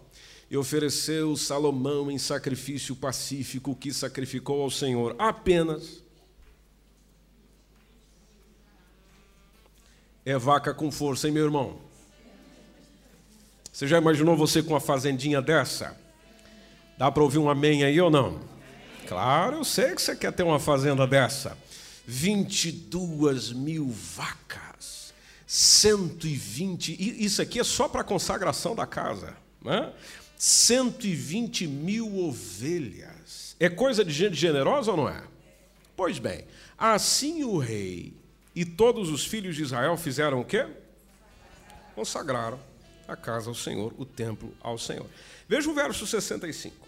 e ofereceu Salomão em sacrifício pacífico que sacrificou ao Senhor apenas é vaca com força, hein, meu irmão? Você já imaginou você com uma fazendinha dessa? Dá para ouvir um amém aí ou não? Claro, eu sei que você quer ter uma fazenda dessa. 22 mil vacas, 120. Isso aqui é só para consagração da casa. Né? 120 mil ovelhas. É coisa de gente generosa ou não é? Pois bem, assim o rei e todos os filhos de Israel fizeram o quê? Consagraram a casa ao Senhor, o templo ao Senhor. Veja o verso 65.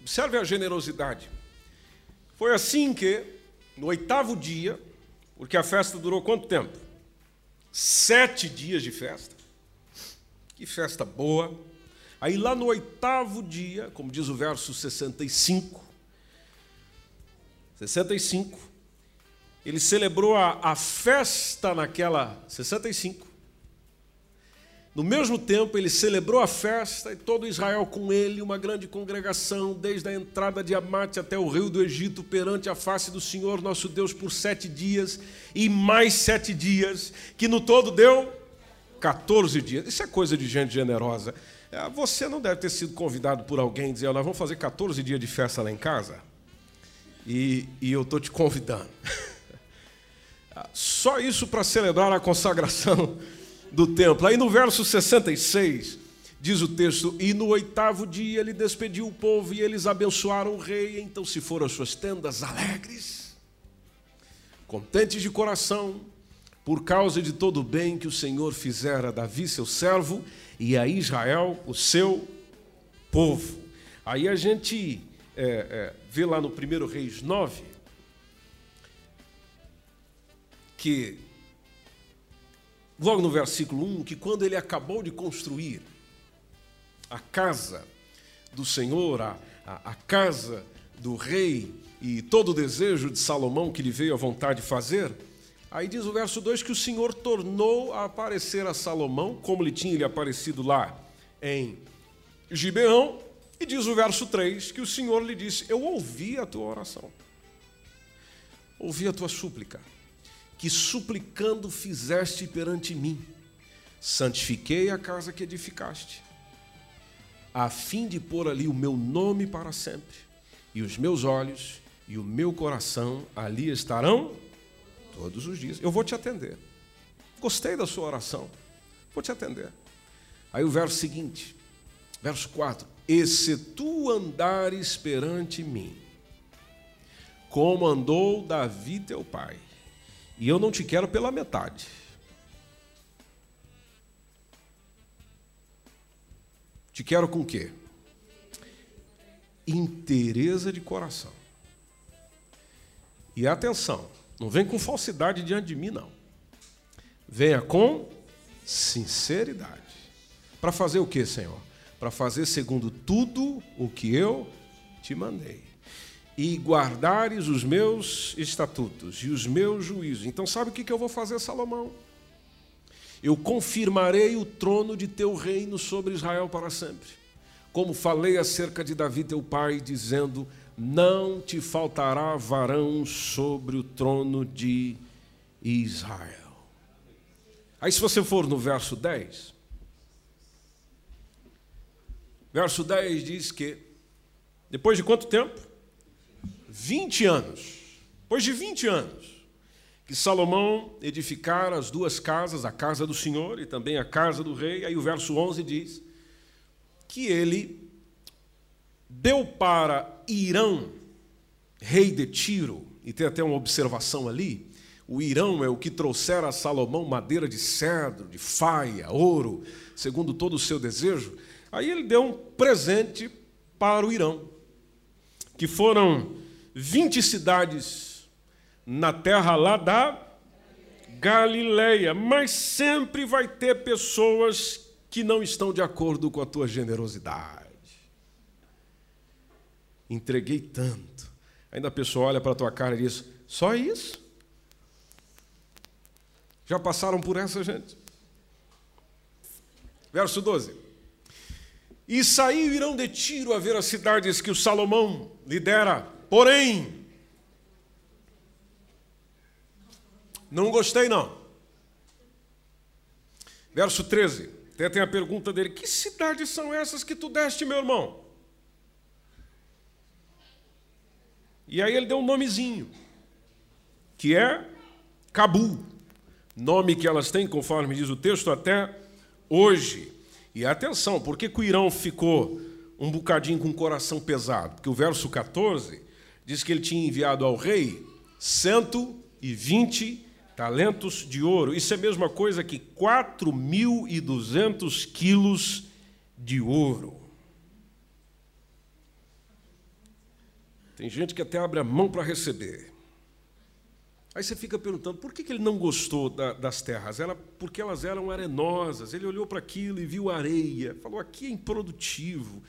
Observe a generosidade. Foi assim que, no oitavo dia, porque a festa durou quanto tempo? Sete dias de festa. Que festa boa. Aí lá no oitavo dia, como diz o verso 65, 65, ele celebrou a, a festa naquela 65. No mesmo tempo, ele celebrou a festa e todo Israel com ele, uma grande congregação, desde a entrada de Amate até o rio do Egito, perante a face do Senhor nosso Deus por sete dias e mais sete dias, que no todo deu 14 dias. Isso é coisa de gente generosa. É, você não deve ter sido convidado por alguém dizer, nós vamos fazer 14 dias de festa lá em casa? E, e eu estou te convidando. Só isso para celebrar a consagração do templo. Aí no verso 66, diz o texto: E no oitavo dia ele despediu o povo e eles abençoaram o rei. Então se foram às suas tendas alegres, contentes de coração, por causa de todo o bem que o Senhor fizera a Davi, seu servo, e a Israel, o seu povo. Aí a gente é, é, vê lá no 1 Reis 9 que logo no versículo 1, que quando ele acabou de construir a casa do Senhor, a, a, a casa do rei e todo o desejo de Salomão que lhe veio à vontade de fazer, aí diz o verso 2 que o Senhor tornou a aparecer a Salomão, como lhe tinha lhe aparecido lá em Gibeão, e diz o verso 3 que o Senhor lhe disse: Eu ouvi a tua oração, ouvi a tua súplica que suplicando fizeste perante mim. Santifiquei a casa que edificaste, a fim de pôr ali o meu nome para sempre, e os meus olhos e o meu coração ali estarão todos os dias. Eu vou te atender. Gostei da sua oração, vou te atender. Aí o verso seguinte, verso 4: E se tu andares perante mim, como andou Davi teu pai, e eu não te quero pela metade. Te quero com quê? Interesa de coração. E atenção, não vem com falsidade diante de mim, não. Venha com sinceridade. Para fazer o que, Senhor? Para fazer segundo tudo o que eu te mandei e guardares os meus estatutos e os meus juízos. Então, sabe o que eu vou fazer, Salomão? Eu confirmarei o trono de teu reino sobre Israel para sempre. Como falei acerca de Davi, teu pai, dizendo: Não te faltará varão sobre o trono de Israel. Aí, se você for no verso 10, verso 10 diz que, depois de quanto tempo? 20 anos, depois de 20 anos, que Salomão edificara as duas casas, a casa do Senhor e também a casa do rei, aí o verso 11 diz que ele deu para Irão, rei de Tiro, e tem até uma observação ali, o Irão é o que trouxera a Salomão madeira de cedro, de faia, ouro, segundo todo o seu desejo. Aí ele deu um presente para o Irão, que foram 20 cidades na terra lá da Galileia, mas sempre vai ter pessoas que não estão de acordo com a tua generosidade. Entreguei tanto. Ainda a pessoa olha para a tua cara e diz: só isso? Já passaram por essa, gente? Verso 12. E saiu irão de Tiro a ver as cidades que o Salomão lidera Porém, não gostei não. Verso 13, tem, tem a pergunta dele: Que cidades são essas que tu deste, meu irmão? E aí ele deu um nomezinho, que é Cabu, nome que elas têm, conforme diz o texto, até hoje. E atenção, por que, que o Irão ficou um bocadinho com o coração pesado? Porque o verso 14 diz que ele tinha enviado ao rei 120 talentos de ouro. Isso é a mesma coisa que 4.200 quilos de ouro. Tem gente que até abre a mão para receber. Aí você fica perguntando por que, ele não gostou da, das terras? Porque elas eram arenosas. Ele olhou para aquilo e viu areia. Falou: aqui é improdutivo,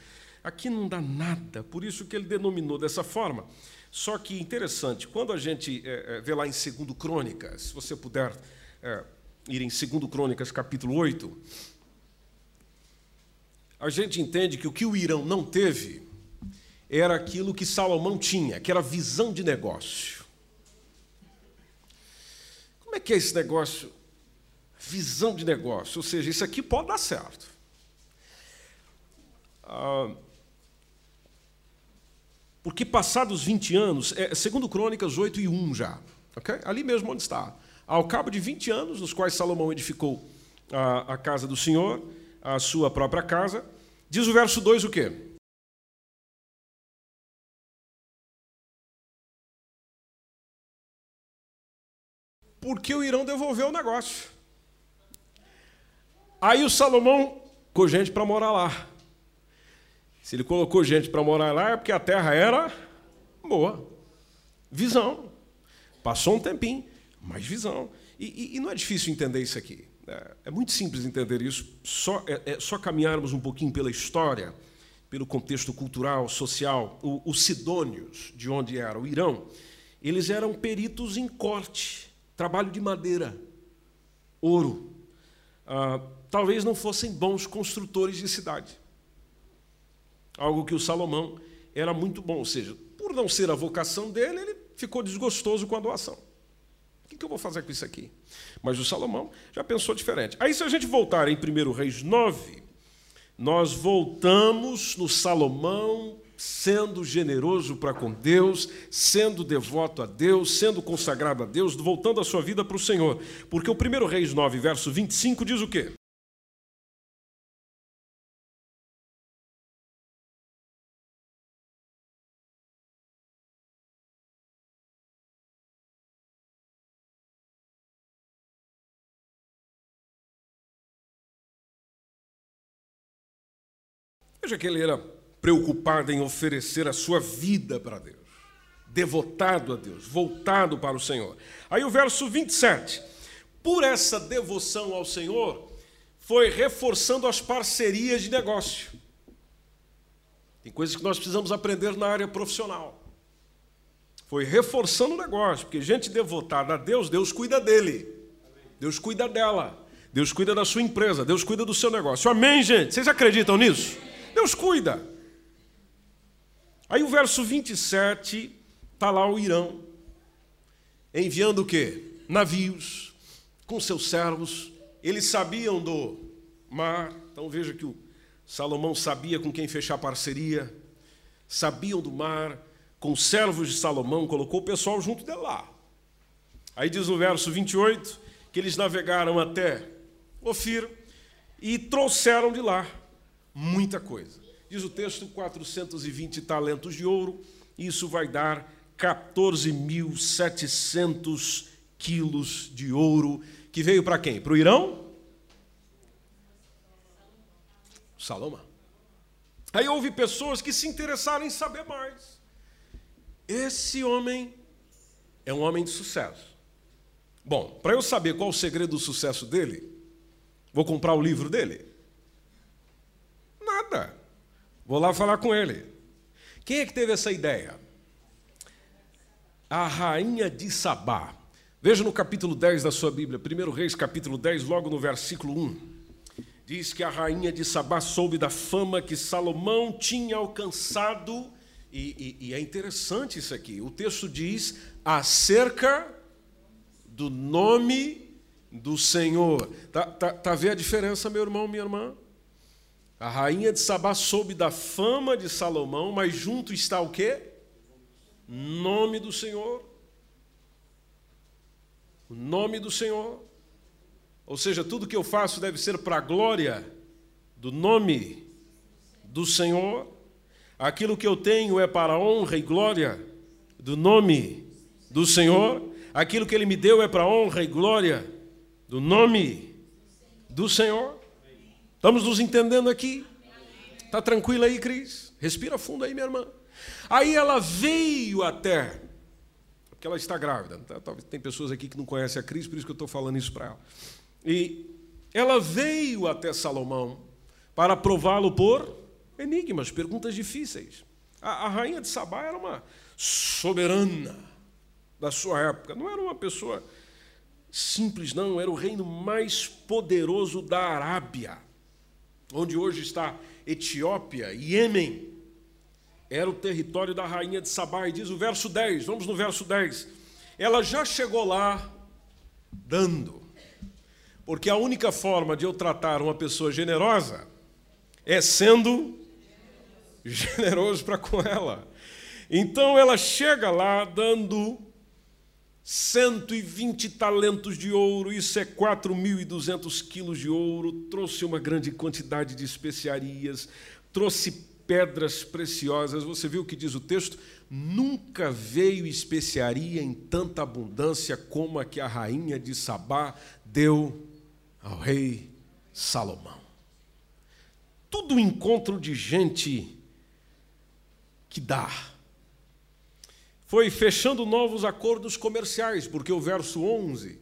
aqui não dá nada. Por isso que ele denominou dessa forma. Só que interessante, quando a gente é, vê lá em 2 Crônicas, se você puder é, ir em 2 Crônicas, capítulo 8, a gente entende que o que o Irão não teve era aquilo que Salomão tinha, que era visão de negócio. Como é que é esse negócio? Visão de negócio, ou seja, isso aqui pode dar certo. Ah, porque passados 20 anos, é, segundo Crônicas 8 e 1 já, okay? ali mesmo onde está. Ao cabo de 20 anos, nos quais Salomão edificou a, a casa do Senhor, a sua própria casa, diz o verso 2 o quê? Porque o Irão devolveu o negócio. Aí o Salomão com gente para morar lá. Se ele colocou gente para morar lá é porque a terra era boa. Visão. Passou um tempinho, mas visão. E, e, e não é difícil entender isso aqui. É, é muito simples entender isso. Só, é, é, só caminharmos um pouquinho pela história, pelo contexto cultural, social. Os sidônios, de onde era o Irão, eles eram peritos em corte, trabalho de madeira, ouro. Ah, talvez não fossem bons construtores de cidade algo que o Salomão era muito bom, ou seja, por não ser a vocação dele, ele ficou desgostoso com a doação. O que eu vou fazer com isso aqui? Mas o Salomão já pensou diferente. Aí, se a gente voltar em 1 Reis 9, nós voltamos no Salomão sendo generoso para com Deus, sendo devoto a Deus, sendo consagrado a Deus, voltando a sua vida para o Senhor. Porque o 1 Reis 9, verso 25 diz o quê? Veja que ele era preocupado em oferecer a sua vida para Deus, devotado a Deus, voltado para o Senhor. Aí o verso 27. Por essa devoção ao Senhor, foi reforçando as parcerias de negócio. Tem coisas que nós precisamos aprender na área profissional. Foi reforçando o negócio, porque gente devotada a Deus, Deus cuida dele. Deus cuida dela. Deus cuida da sua empresa, Deus cuida do seu negócio. Amém, gente? Vocês acreditam nisso? Deus cuida. Aí o verso 27, está lá o Irão, enviando o quê? Navios, com seus servos. Eles sabiam do mar, então veja que o Salomão sabia com quem fechar parceria, sabiam do mar, com os servos de Salomão, colocou o pessoal junto de lá. Aí diz no verso 28 que eles navegaram até Ofir e trouxeram de lá muita coisa. Diz o texto: 420 talentos de ouro, isso vai dar 14.700 quilos de ouro, que veio para quem? Para o Irão? Salomão. Aí houve pessoas que se interessaram em saber mais. Esse homem é um homem de sucesso. Bom, para eu saber qual o segredo do sucesso dele, vou comprar o livro dele. Nada. Vou lá falar com ele. Quem é que teve essa ideia? A rainha de Sabá. Veja no capítulo 10 da sua Bíblia, 1 Reis, capítulo 10, logo no versículo 1. Diz que a rainha de Sabá soube da fama que Salomão tinha alcançado, e, e, e é interessante isso aqui. O texto diz acerca do nome do Senhor. Tá, tá, tá vendo a diferença, meu irmão, minha irmã? A rainha de Sabá soube da fama de Salomão, mas junto está o quê? Nome do Senhor. O nome do Senhor. Ou seja, tudo que eu faço deve ser para a glória do nome do Senhor. Aquilo que eu tenho é para a honra e glória do nome do Senhor. Aquilo que Ele me deu é para a honra e glória do nome do Senhor. Estamos nos entendendo aqui? Está tranquila aí, Cris? Respira fundo aí, minha irmã. Aí ela veio até, porque ela está grávida. Tá, talvez tem pessoas aqui que não conhecem a Cris, por isso que eu estou falando isso para ela. E ela veio até Salomão para prová-lo por enigmas, perguntas difíceis. A, a rainha de Sabá era uma soberana da sua época, não era uma pessoa simples, não, era o reino mais poderoso da Arábia, onde hoje está Etiópia Iêmen. Era o território da rainha de Sabá, e diz o verso 10, vamos no verso 10. Ela já chegou lá dando, porque a única forma de eu tratar uma pessoa generosa é sendo generoso para com ela. Então ela chega lá dando 120 talentos de ouro, isso é 4.200 quilos de ouro, trouxe uma grande quantidade de especiarias, trouxe pedras preciosas. Você viu o que diz o texto? Nunca veio especiaria em tanta abundância como a que a rainha de Sabá deu ao rei Salomão. Tudo encontro de gente que dá foi fechando novos acordos comerciais, porque o verso 11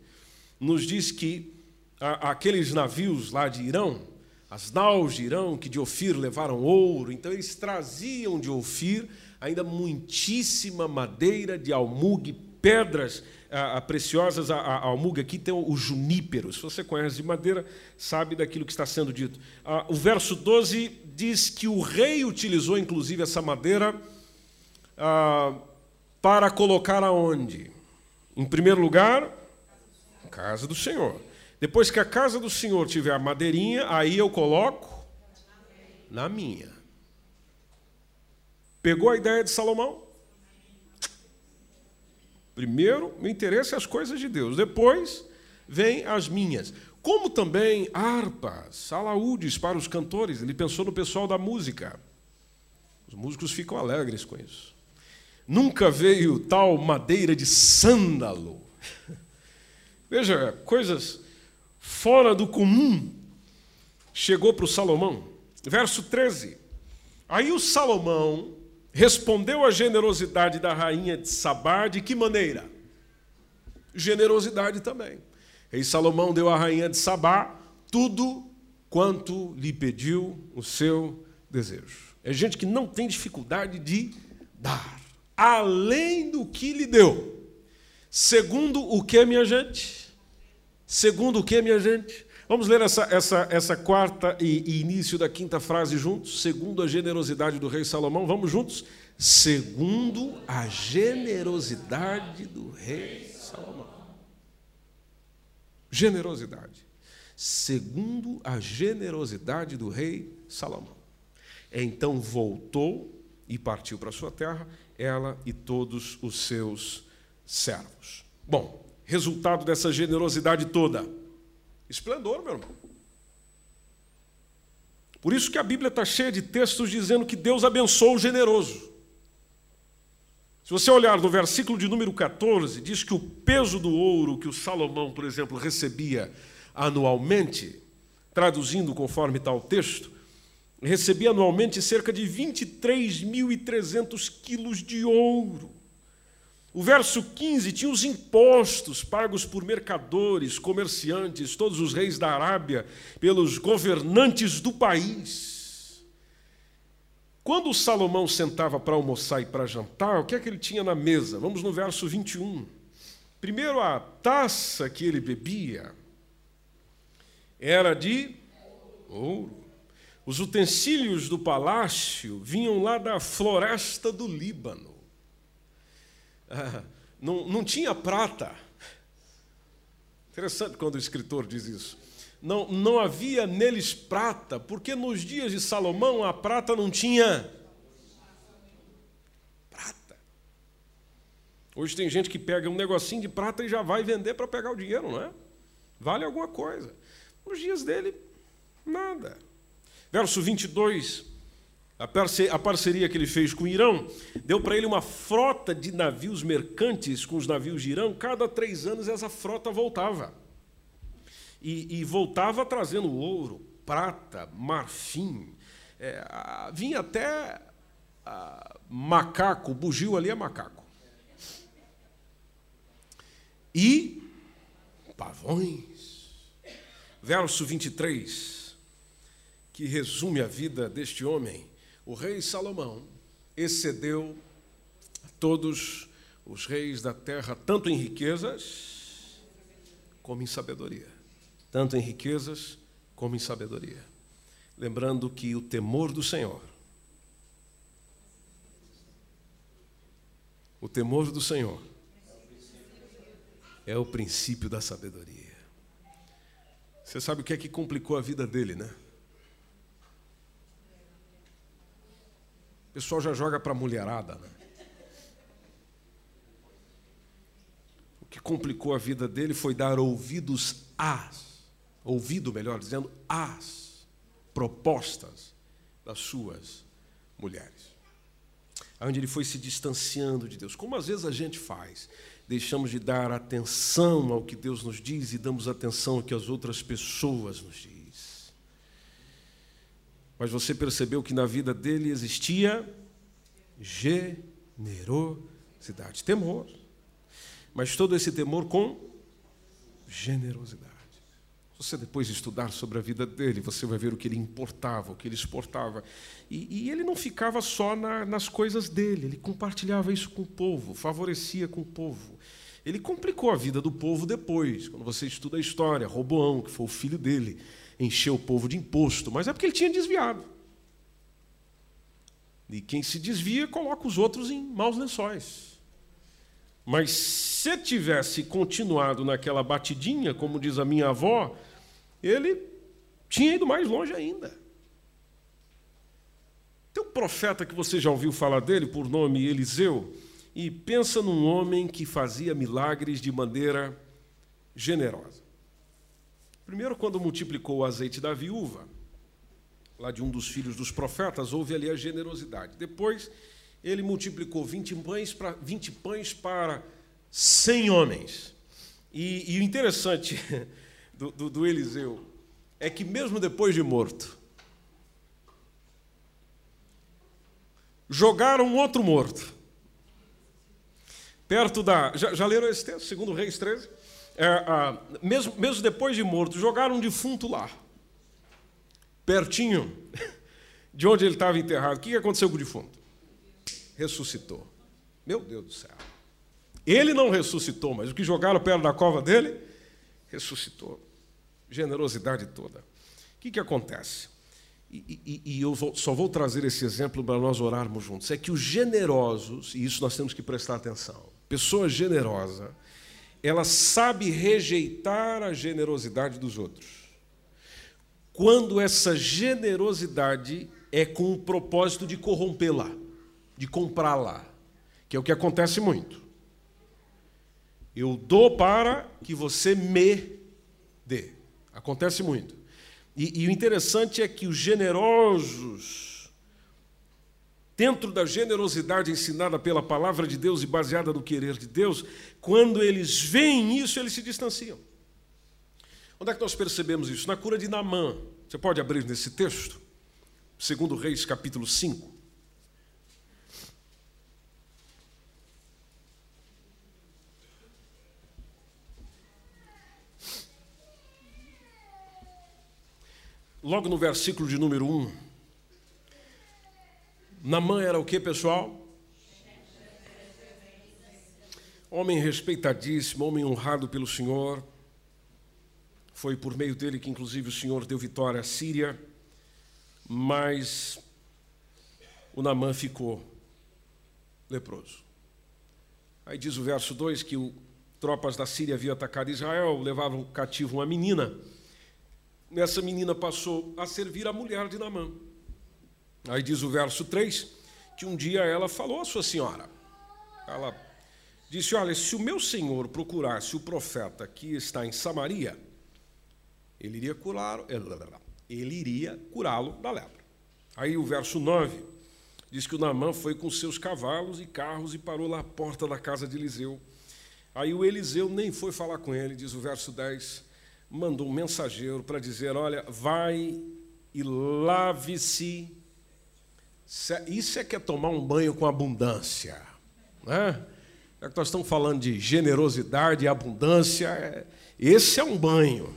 nos diz que aqueles navios lá de Irão, as naus de Irão, que de Ofir levaram ouro, então eles traziam de Ofir ainda muitíssima madeira de almugue, pedras a, a, preciosas. A, a, almugue aqui tem o, o junípero. Se você conhece de madeira, sabe daquilo que está sendo dito. o verso 12 diz que o rei utilizou, inclusive, essa madeira para colocar aonde? Em primeiro lugar, a casa do Senhor. Depois que a casa do Senhor tiver a madeirinha, aí eu coloco na minha. Pegou a ideia de Salomão? Primeiro, me interessa as coisas de Deus. Depois, vem as minhas. Como também harpas, alaúdes para os cantores. Ele pensou no pessoal da música. Os músicos ficam alegres com isso. Nunca veio tal madeira de sândalo. Veja, coisas fora do comum chegou para o Salomão. Verso 13. Aí o Salomão respondeu à generosidade da rainha de Sabá de que maneira? Generosidade também. Rei Salomão deu à rainha de Sabá tudo quanto lhe pediu o seu desejo. É gente que não tem dificuldade de dar além do que lhe deu. Segundo o que, minha gente? Segundo o que, minha gente? Vamos ler essa, essa, essa quarta e, e início da quinta frase juntos? Segundo a generosidade do rei Salomão, vamos juntos? Segundo a generosidade do rei Salomão. Generosidade. Segundo a generosidade do rei Salomão. Então voltou e partiu para sua terra ela e todos os seus servos. Bom, resultado dessa generosidade toda: esplendor, meu irmão. Por isso que a Bíblia está cheia de textos dizendo que Deus abençoa o generoso. Se você olhar no versículo de número 14, diz que o peso do ouro que o Salomão, por exemplo, recebia anualmente, traduzindo conforme tal texto, recebia anualmente cerca de 23.300 quilos de ouro. O verso 15 tinha os impostos pagos por mercadores, comerciantes, todos os reis da Arábia, pelos governantes do país. Quando Salomão sentava para almoçar e para jantar, o que é que ele tinha na mesa? Vamos no verso 21. Primeiro, a taça que ele bebia era de ouro. Os utensílios do palácio vinham lá da floresta do Líbano. Ah, não, não tinha prata. Interessante quando o escritor diz isso. Não, não havia neles prata, porque nos dias de Salomão a prata não tinha prata. Hoje tem gente que pega um negocinho de prata e já vai vender para pegar o dinheiro, não é? Vale alguma coisa. Nos dias dele, nada. Verso 22, a parceria que ele fez com o Irão deu para ele uma frota de navios mercantes com os navios de Irão. Cada três anos essa frota voltava. E, e voltava trazendo ouro, prata, marfim. É, vinha até ah, macaco, bugio ali é macaco. E pavões. Verso 23, que resume a vida deste homem. O rei Salomão excedeu todos os reis da terra, tanto em riquezas como em sabedoria. Tanto em riquezas como em sabedoria. Lembrando que o temor do Senhor, o temor do Senhor, é o princípio da sabedoria. Você sabe o que é que complicou a vida dele, né? Pessoal já joga para a mulherada, né? O que complicou a vida dele foi dar ouvidos às, ouvido melhor dizendo, às propostas das suas mulheres. Onde ele foi se distanciando de Deus, como às vezes a gente faz deixamos de dar atenção ao que Deus nos diz e damos atenção ao que as outras pessoas nos diz. Mas você percebeu que na vida dele existia generosidade, temor. Mas todo esse temor com generosidade. Se você depois estudar sobre a vida dele, você vai ver o que ele importava, o que ele exportava. E, e ele não ficava só na, nas coisas dele, ele compartilhava isso com o povo, favorecia com o povo. Ele complicou a vida do povo depois, quando você estuda a história. Roboão, que foi o filho dele, encheu o povo de imposto, mas é porque ele tinha desviado. E quem se desvia coloca os outros em maus lençóis. Mas se tivesse continuado naquela batidinha, como diz a minha avó, ele tinha ido mais longe ainda. Tem um profeta que você já ouviu falar dele, por nome Eliseu, e pensa num homem que fazia milagres de maneira generosa. Primeiro, quando multiplicou o azeite da viúva, lá de um dos filhos dos profetas, houve ali a generosidade. Depois, ele multiplicou 20 pães para, 20 pães para 100 homens. E, e o interessante do, do, do Eliseu é que, mesmo depois de morto, jogaram outro morto perto da. Já, já leram esse texto, segundo Reis 13? É, ah, mesmo, mesmo depois de morto, jogaram um defunto lá, pertinho de onde ele estava enterrado. O que aconteceu com o defunto? Ressuscitou. Meu Deus do céu. Ele não ressuscitou, mas o que jogaram perto da cova dele, ressuscitou. Generosidade toda. O que, que acontece? E, e, e, eu vou, só vou trazer esse exemplo para nós orarmos juntos. É que os generosos, e isso nós temos que prestar atenção, pessoa generosa, ela sabe rejeitar a generosidade dos outros. Quando essa generosidade é com o propósito de corrompê-la, de comprá-la, que é o que acontece muito. Eu dou para que você me dê. Acontece muito. E, e o interessante é que os generosos, dentro da generosidade ensinada pela palavra de Deus e baseada no querer de Deus, quando eles veem isso, eles se distanciam. Onde é que nós percebemos isso? Na cura de Namã. Você pode abrir nesse texto? Segundo Reis, capítulo 5. Logo no versículo de número 1. Namã era o que, pessoal? Homem respeitadíssimo, homem honrado pelo Senhor. Foi por meio dele que, inclusive, o Senhor deu vitória à Síria. Mas o Namã ficou leproso. Aí diz o verso 2 que o, tropas da Síria haviam atacado Israel, levavam cativo uma menina. Nessa menina passou a servir a mulher de Namã. Aí diz o verso 3 que um dia ela falou à sua senhora. Ela disse: Olha, se o meu senhor procurasse o profeta que está em Samaria, ele iria curá-lo, ele iria curá-lo da lepra. Aí o verso 9 diz que o Naamã foi com seus cavalos e carros e parou lá à porta da casa de Eliseu. Aí o Eliseu nem foi falar com ele, diz o verso 10, mandou um mensageiro para dizer: Olha, vai e lave-se Isso é que é tomar um banho com abundância. Né? Já que nós estamos falando de generosidade e abundância, é, esse é um banho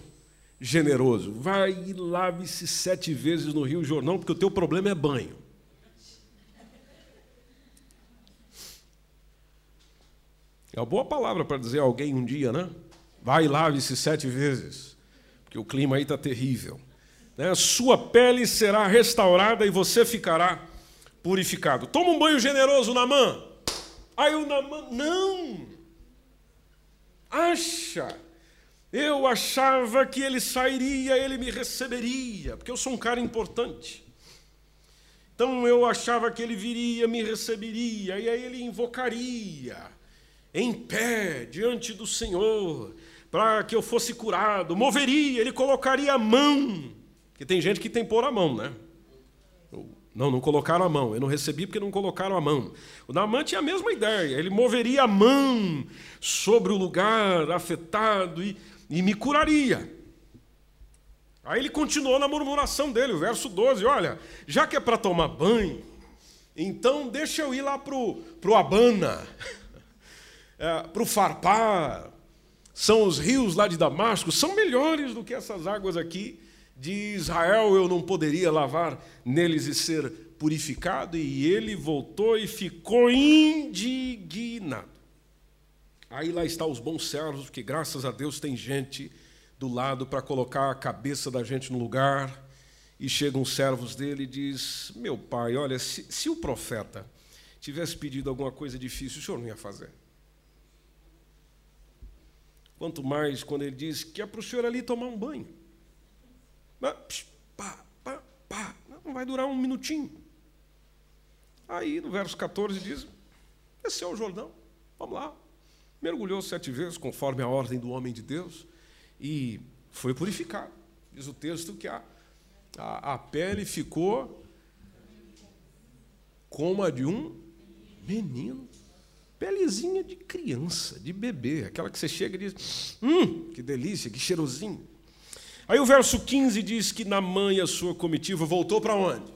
generoso. Vai e lave-se sete vezes no Rio Jordão, porque o teu problema é banho. É uma boa palavra para dizer a alguém um dia, né? Vai e lave-se sete vezes, porque o clima aí está terrível. Né? Sua pele será restaurada e você ficará purificado. Toma um banho generoso, Namã. Aí o Namã, não. Acha. Eu achava que ele sairia, ele me receberia, porque eu sou um cara importante. Então eu achava que ele viria, me receberia, e aí ele invocaria, em pé, diante do Senhor, para que eu fosse curado, moveria, ele colocaria a mão, porque tem gente que tem pôr a mão, né? Não, não colocaram a mão. Eu não recebi porque não colocaram a mão. O Naamã tinha a mesma ideia. Ele moveria a mão sobre o lugar afetado e, e me curaria. Aí ele continuou na murmuração dele, o verso 12. Olha, já que é para tomar banho, então deixa eu ir lá para o Abana, é, para o Farpar. São os rios lá de Damasco, são melhores do que essas águas aqui de Israel eu não poderia lavar neles e ser purificado, e ele voltou e ficou indignado. Aí lá está os bons servos, porque graças a Deus tem gente do lado para colocar a cabeça da gente no lugar. E chegam os servos dele e diz: Meu pai, olha, se, se o profeta tivesse pedido alguma coisa difícil, o senhor não ia fazer. Quanto mais quando ele diz que é para o senhor ali tomar um banho. Pá, pá, pá. Não vai durar um minutinho. Aí, no verso 14, diz: desceu o Jordão, vamos lá. Mergulhou sete vezes, conforme a ordem do homem de Deus, e foi purificado. Diz o texto que a, a, a pele ficou como a de um menino. Pelezinha de criança, de bebê, aquela que você chega e diz: Hum, que delícia, que cheirosinho. Aí o verso 15 diz que Namã e a sua comitiva voltou para onde?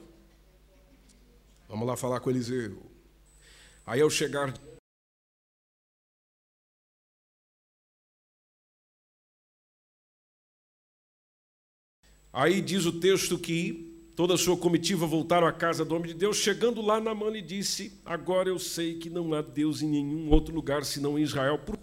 Vamos lá falar com Eliseu. Aí ao chegar Aí diz o texto que toda a sua comitiva voltaram à casa do homem de Deus. Chegando lá, Namã lhe disse: Agora eu sei que não há Deus em nenhum outro lugar senão em Israel. Por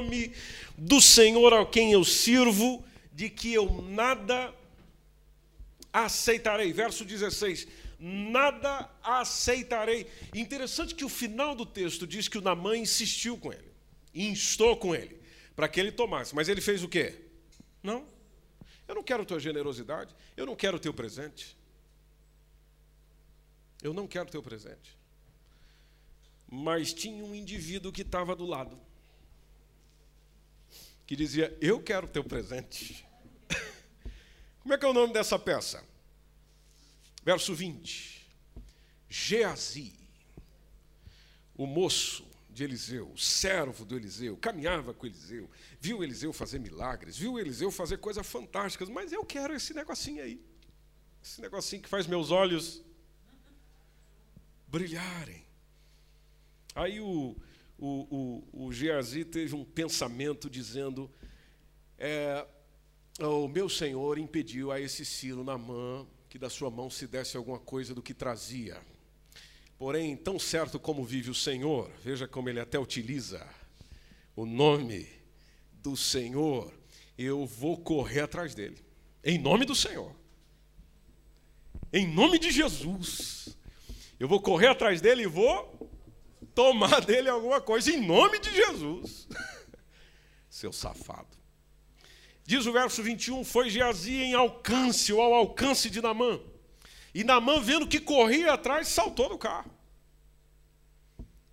nome do Senhor a quem eu sirvo, de que eu nada aceitarei. Verso 16: Nada aceitarei. Interessante que o final do texto diz que o Namã insistiu com ele, instou com ele, para que ele tomasse. Mas ele fez o quê? Não. Eu não quero tua generosidade, eu não quero teu presente. Eu não quero teu presente. Mas tinha um indivíduo que estava do lado que dizia: Eu quero teu presente. Como é que é o nome dessa peça? Verso 20. Geazi, o moço de Eliseu, o servo do Eliseu, caminhava com Eliseu, viu Eliseu fazer milagres, viu Eliseu fazer coisas fantásticas, mas eu quero esse negocinho aí. Esse negocinho que faz meus olhos brilharem. Aí o, o, o, o Geazi teve um pensamento dizendo: é, O meu senhor impediu a esse Ciro na mão que da sua mão se desse alguma coisa do que trazia. Porém, tão certo como vive o Senhor, veja como ele até utiliza o nome do Senhor, eu vou correr atrás dele. Em nome do Senhor. Em nome de Jesus. Eu vou correr atrás dele e vou tomar dele alguma coisa em nome de Jesus. Seu safado. Diz o verso 21, foi Geazi em alcance, ou ao alcance de Namã. E Namã, vendo que corria atrás, saltou do carro.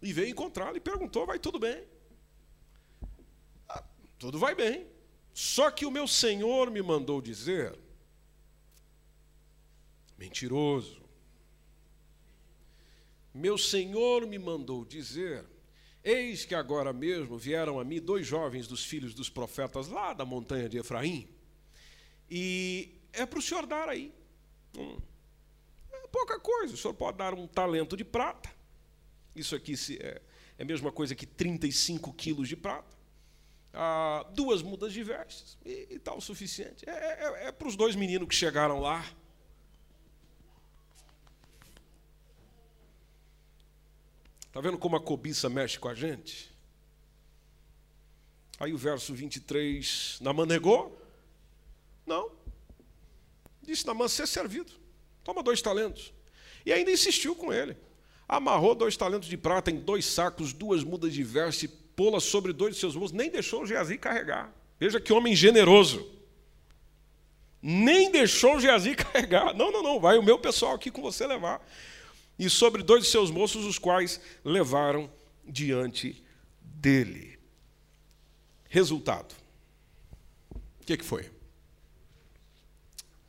E veio encontrá-lo e perguntou: vai tudo bem? Ah, tudo vai bem. Só que o meu senhor me mandou dizer Mentiroso. Meu senhor me mandou dizer: Eis que agora mesmo vieram a mim dois jovens dos filhos dos profetas lá da montanha de Efraim, e é para o senhor dar aí. Hum, é pouca coisa, o senhor pode dar um talento de prata. Isso aqui é, é a mesma coisa que 35 quilos de prata. Ah, duas mudas de vestes, e está o suficiente. É, é, é para os dois meninos que chegaram lá. Está vendo como a cobiça mexe com a gente? Aí o verso 23, Namã negou? Não. Disse, Namã, ser servido. Toma dois talentos. E ainda insistiu com ele. Amarrou dois talentos de prata em dois sacos, duas mudas de veste, pô-la sobre dois de seus moços, nem deixou o Geazi carregar. Veja que homem generoso. Nem deixou o Geazi carregar. Não, não, não, vai o meu pessoal aqui com você levar e sobre dois de seus moços, os quais levaram diante dele. Resultado: o que, que foi?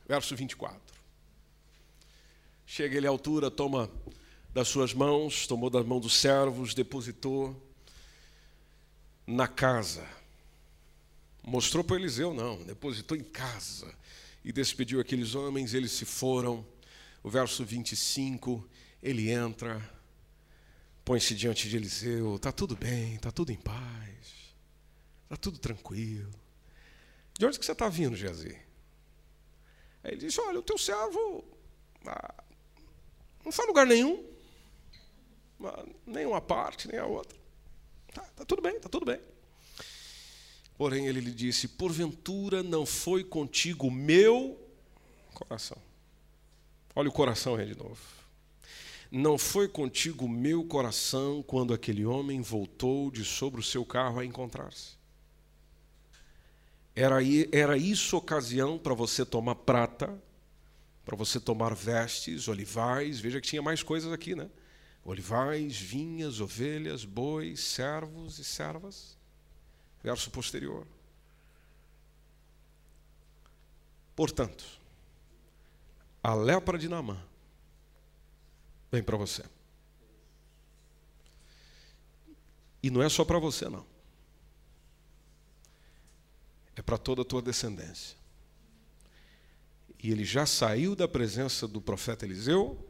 Verso 24. Chega ele à altura, toma das suas mãos, tomou das mãos dos servos, depositou na casa. Mostrou para Eliseu, não, depositou em casa e despediu aqueles homens, eles se foram. O verso 25 ele entra, põe-se diante de Eliseu, está tudo bem, está tudo em paz, está tudo tranquilo. De onde que você está vindo, Geazi? Aí ele disse, olha, o teu servo ah, não está em lugar nenhum, ah, nem uma parte, nem a outra. Está tá tudo bem, está tudo bem. Porém, ele lhe disse: Porventura não foi contigo meu coração. Olha o coração aí de novo. Não foi contigo o meu coração quando aquele homem voltou de sobre o seu carro a encontrar-se? Era, era isso ocasião para você tomar prata, para você tomar vestes, olivais, veja que tinha mais coisas aqui, né? Olivais, vinhas, ovelhas, bois, servos e servas. Verso posterior. Portanto, a lepra de Naamã vem para você. E não é só para você, não. É para toda a tua descendência. E ele já saiu da presença do profeta Eliseu,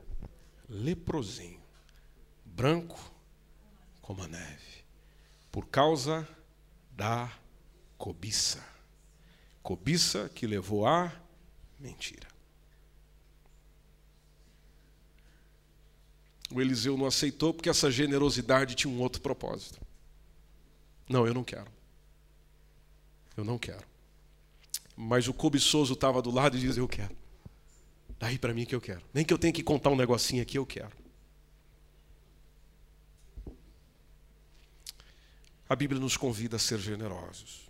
leprosinho, branco como a neve, por causa da cobiça. Cobiça que levou à mentira. O Eliseu não aceitou porque essa generosidade tinha um outro propósito. Não, eu não quero. Eu não quero. Mas o cobiçoso estava do lado e diz: Eu quero. Daí para mim que eu quero. Nem que eu tenha que contar um negocinho aqui, eu quero. A Bíblia nos convida a ser generosos.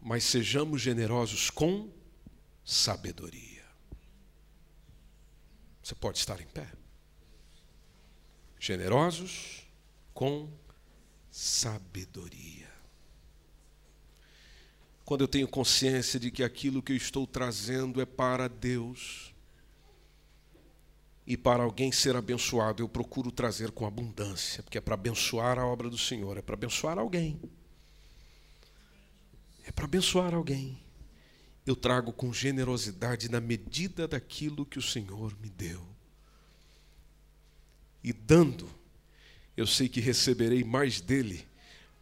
Mas sejamos generosos com sabedoria. Você pode estar em pé generosos com sabedoria. Quando eu tenho consciência de que aquilo que eu estou trazendo é para Deus e para alguém ser abençoado, eu procuro trazer com abundância, porque é para abençoar a obra do Senhor, é para abençoar alguém. É para abençoar alguém. Eu trago com generosidade na medida daquilo que o Senhor me deu e dando, eu sei que receberei mais dele,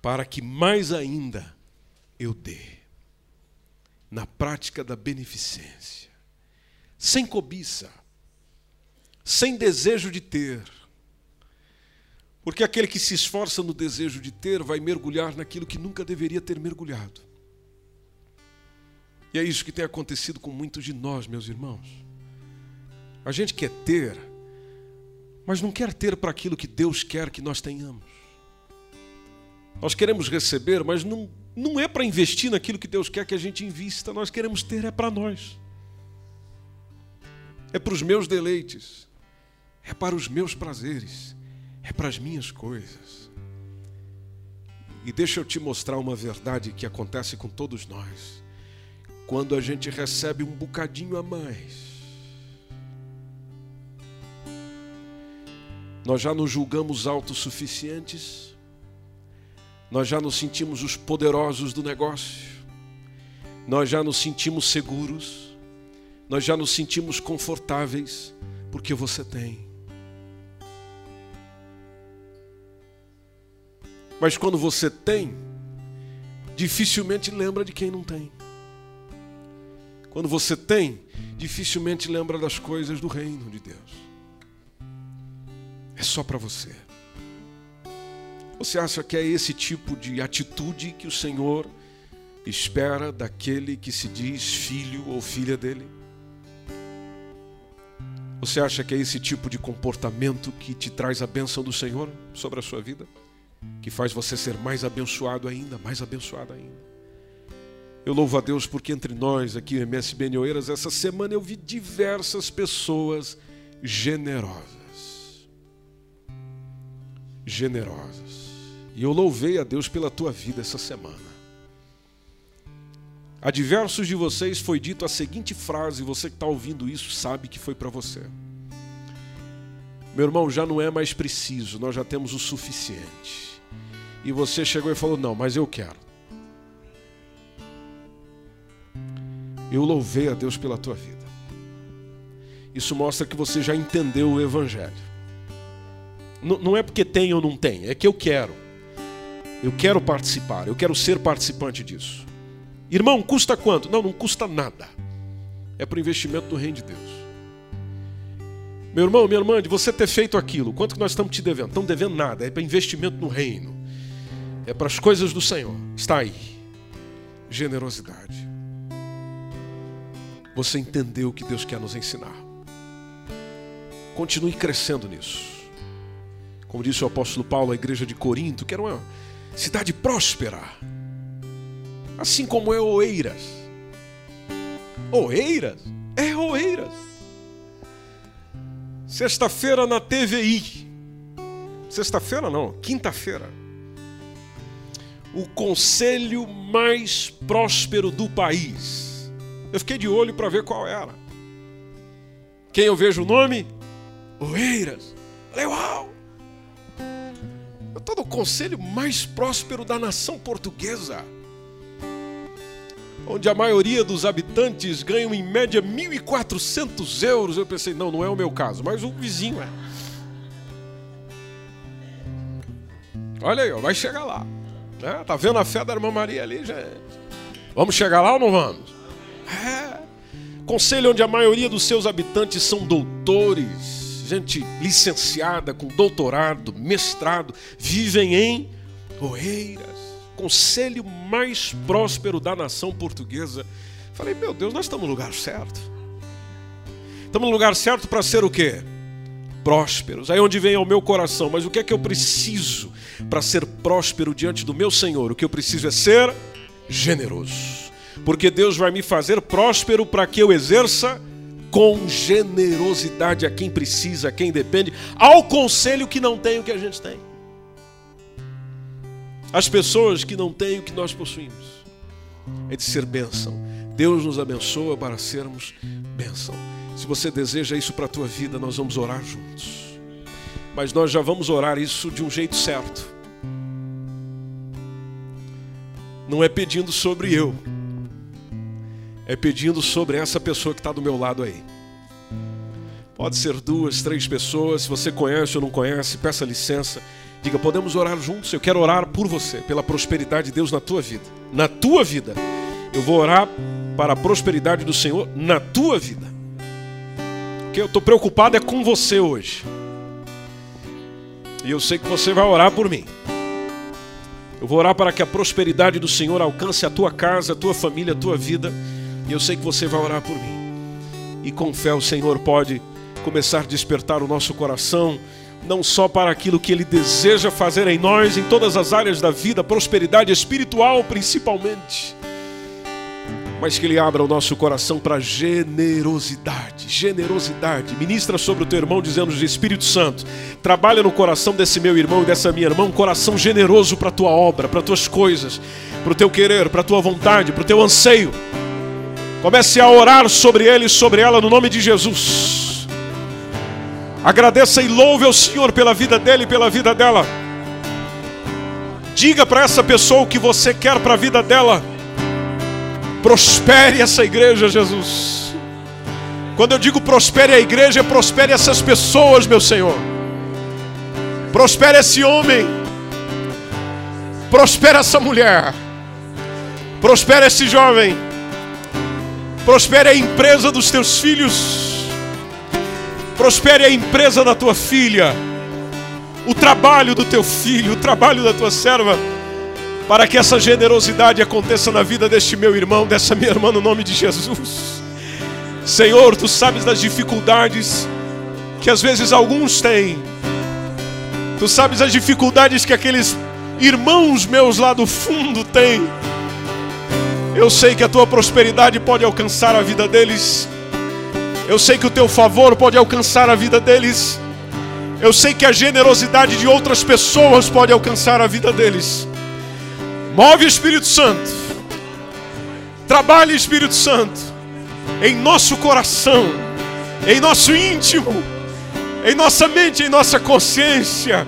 para que mais ainda eu dê. Na prática da beneficência, sem cobiça, sem desejo de ter. Porque aquele que se esforça no desejo de ter vai mergulhar naquilo que nunca deveria ter mergulhado. E é isso que tem acontecido com muitos de nós, meus irmãos. A gente quer ter, mas não quer ter para aquilo que Deus quer que nós tenhamos. Nós queremos receber, mas não, não é para investir naquilo que Deus quer que a gente invista. Nós queremos ter, é para nós. É para os meus deleites. É para os meus prazeres. É para as minhas coisas. E deixa eu te mostrar uma verdade que acontece com todos nós. Quando a gente recebe um bocadinho a mais, Nós já nos julgamos autossuficientes, nós já nos sentimos os poderosos do negócio, nós já nos sentimos seguros, nós já nos sentimos confortáveis, porque você tem. Mas quando você tem, dificilmente lembra de quem não tem. Quando você tem, dificilmente lembra das coisas do reino de Deus. É só para você. Você acha que é esse tipo de atitude que o Senhor espera daquele que se diz filho ou filha dele? Você acha que é esse tipo de comportamento que te traz a bênção do Senhor sobre a sua vida? Que faz você ser mais abençoado ainda, mais abençoado ainda? Eu louvo a Deus porque entre nós aqui, MSBN Oeiras, essa semana eu vi diversas pessoas generosas. Generosas. E eu louvei a Deus pela tua vida essa semana. A diversos de vocês foi dito a seguinte frase, você que está ouvindo isso sabe que foi para você. Meu irmão, já não é mais preciso, nós já temos o suficiente. E você chegou e falou: Não, mas eu quero. Eu louvei a Deus pela tua vida. Isso mostra que você já entendeu o Evangelho. Não é porque tem ou não tem, é que eu quero. Eu quero participar, eu quero ser participante disso. Irmão, custa quanto? Não, não custa nada. É para o investimento do reino de Deus. Meu irmão, minha irmã, de você ter feito aquilo, quanto que nós estamos te devendo? Estamos devendo nada, é para investimento no reino. É para as coisas do Senhor. Está aí. Generosidade você entendeu o que Deus quer nos ensinar. Continue crescendo nisso. Como disse o apóstolo Paulo à igreja de Corinto, que era uma cidade próspera, assim como é Oeiras. Oeiras? É Oeiras. Sexta-feira na TVI. Sexta-feira não, quinta-feira. O conselho mais próspero do país eu fiquei de olho para ver qual era. Quem eu vejo o nome? Oeiras. Falei, no conselho mais próspero da nação portuguesa. Onde a maioria dos habitantes ganham em média 1.400 euros. Eu pensei, não, não é o meu caso, mas o vizinho é. Olha aí, vai chegar lá. Né? Tá vendo a fé da irmã Maria ali, gente? Vamos chegar lá ou não vamos? É. Conselho onde a maioria dos seus habitantes são doutores, gente licenciada, com doutorado, mestrado, vivem em Oeiras. Conselho mais próspero da nação portuguesa. Falei, meu Deus, nós estamos no lugar certo. Estamos no lugar certo para ser o quê? Prósperos. Aí onde vem ao meu coração, mas o que é que eu preciso para ser próspero diante do meu Senhor? O que eu preciso é ser generoso porque Deus vai me fazer próspero para que eu exerça com generosidade a quem precisa, a quem depende, ao conselho que não tem o que a gente tem. As pessoas que não têm o que nós possuímos. É de ser bênção. Deus nos abençoa para sermos bênção. Se você deseja isso para a tua vida, nós vamos orar juntos. Mas nós já vamos orar isso de um jeito certo. Não é pedindo sobre eu, é pedindo sobre essa pessoa que está do meu lado aí. Pode ser duas, três pessoas. Se você conhece ou não conhece, peça licença. Diga, podemos orar juntos? Eu quero orar por você, pela prosperidade de Deus na tua vida. Na tua vida. Eu vou orar para a prosperidade do Senhor na tua vida. O que eu estou preocupado é com você hoje. E eu sei que você vai orar por mim. Eu vou orar para que a prosperidade do Senhor alcance a tua casa, a tua família, a tua vida e eu sei que você vai orar por mim. E com fé o Senhor pode começar a despertar o nosso coração, não só para aquilo que Ele deseja fazer em nós, em todas as áreas da vida, prosperidade espiritual principalmente, mas que Ele abra o nosso coração para generosidade. Generosidade. Ministra sobre o teu irmão, dizendo Espírito Santo: trabalha no coração desse meu irmão e dessa minha irmã, um coração generoso para a tua obra, para as tuas coisas, para o teu querer, para a tua vontade, para o teu anseio. Comece a orar sobre ele e sobre ela no nome de Jesus. Agradeça e louve ao Senhor pela vida dele e pela vida dela. Diga para essa pessoa o que você quer para a vida dela. Prospere essa igreja, Jesus. Quando eu digo prospere a igreja, prospere essas pessoas, meu Senhor. Prospere esse homem. Prospere essa mulher. Prospere esse jovem. Prospere a empresa dos teus filhos. Prospere a empresa da tua filha. O trabalho do teu filho, o trabalho da tua serva. Para que essa generosidade aconteça na vida deste meu irmão, dessa minha irmã, no nome de Jesus. Senhor, tu sabes das dificuldades que às vezes alguns têm. Tu sabes as dificuldades que aqueles irmãos meus lá do fundo têm. Eu sei que a tua prosperidade pode alcançar a vida deles. Eu sei que o teu favor pode alcançar a vida deles. Eu sei que a generosidade de outras pessoas pode alcançar a vida deles. Move Espírito Santo. Trabalhe Espírito Santo em nosso coração, em nosso íntimo, em nossa mente, em nossa consciência.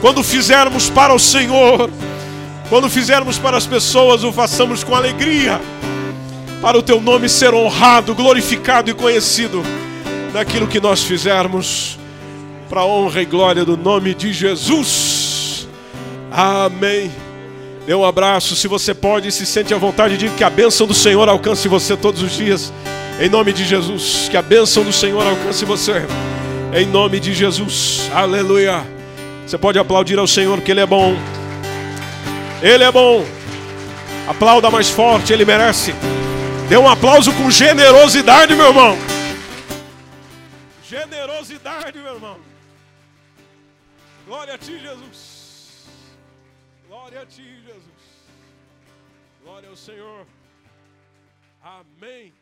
Quando fizermos para o Senhor, quando fizermos para as pessoas, o façamos com alegria, para o teu nome ser honrado, glorificado e conhecido naquilo que nós fizermos, para a honra e glória do nome de Jesus. Amém. Dê um abraço, se você pode, se sente à vontade, diga que a bênção do Senhor alcance você todos os dias, em nome de Jesus. Que a bênção do Senhor alcance você, em nome de Jesus. Aleluia. Você pode aplaudir ao Senhor, que Ele é bom. Ele é bom. Aplauda mais forte, ele merece. Dê um aplauso com generosidade, meu irmão. Generosidade, meu irmão. Glória a ti, Jesus. Glória a ti, Jesus. Glória ao Senhor. Amém.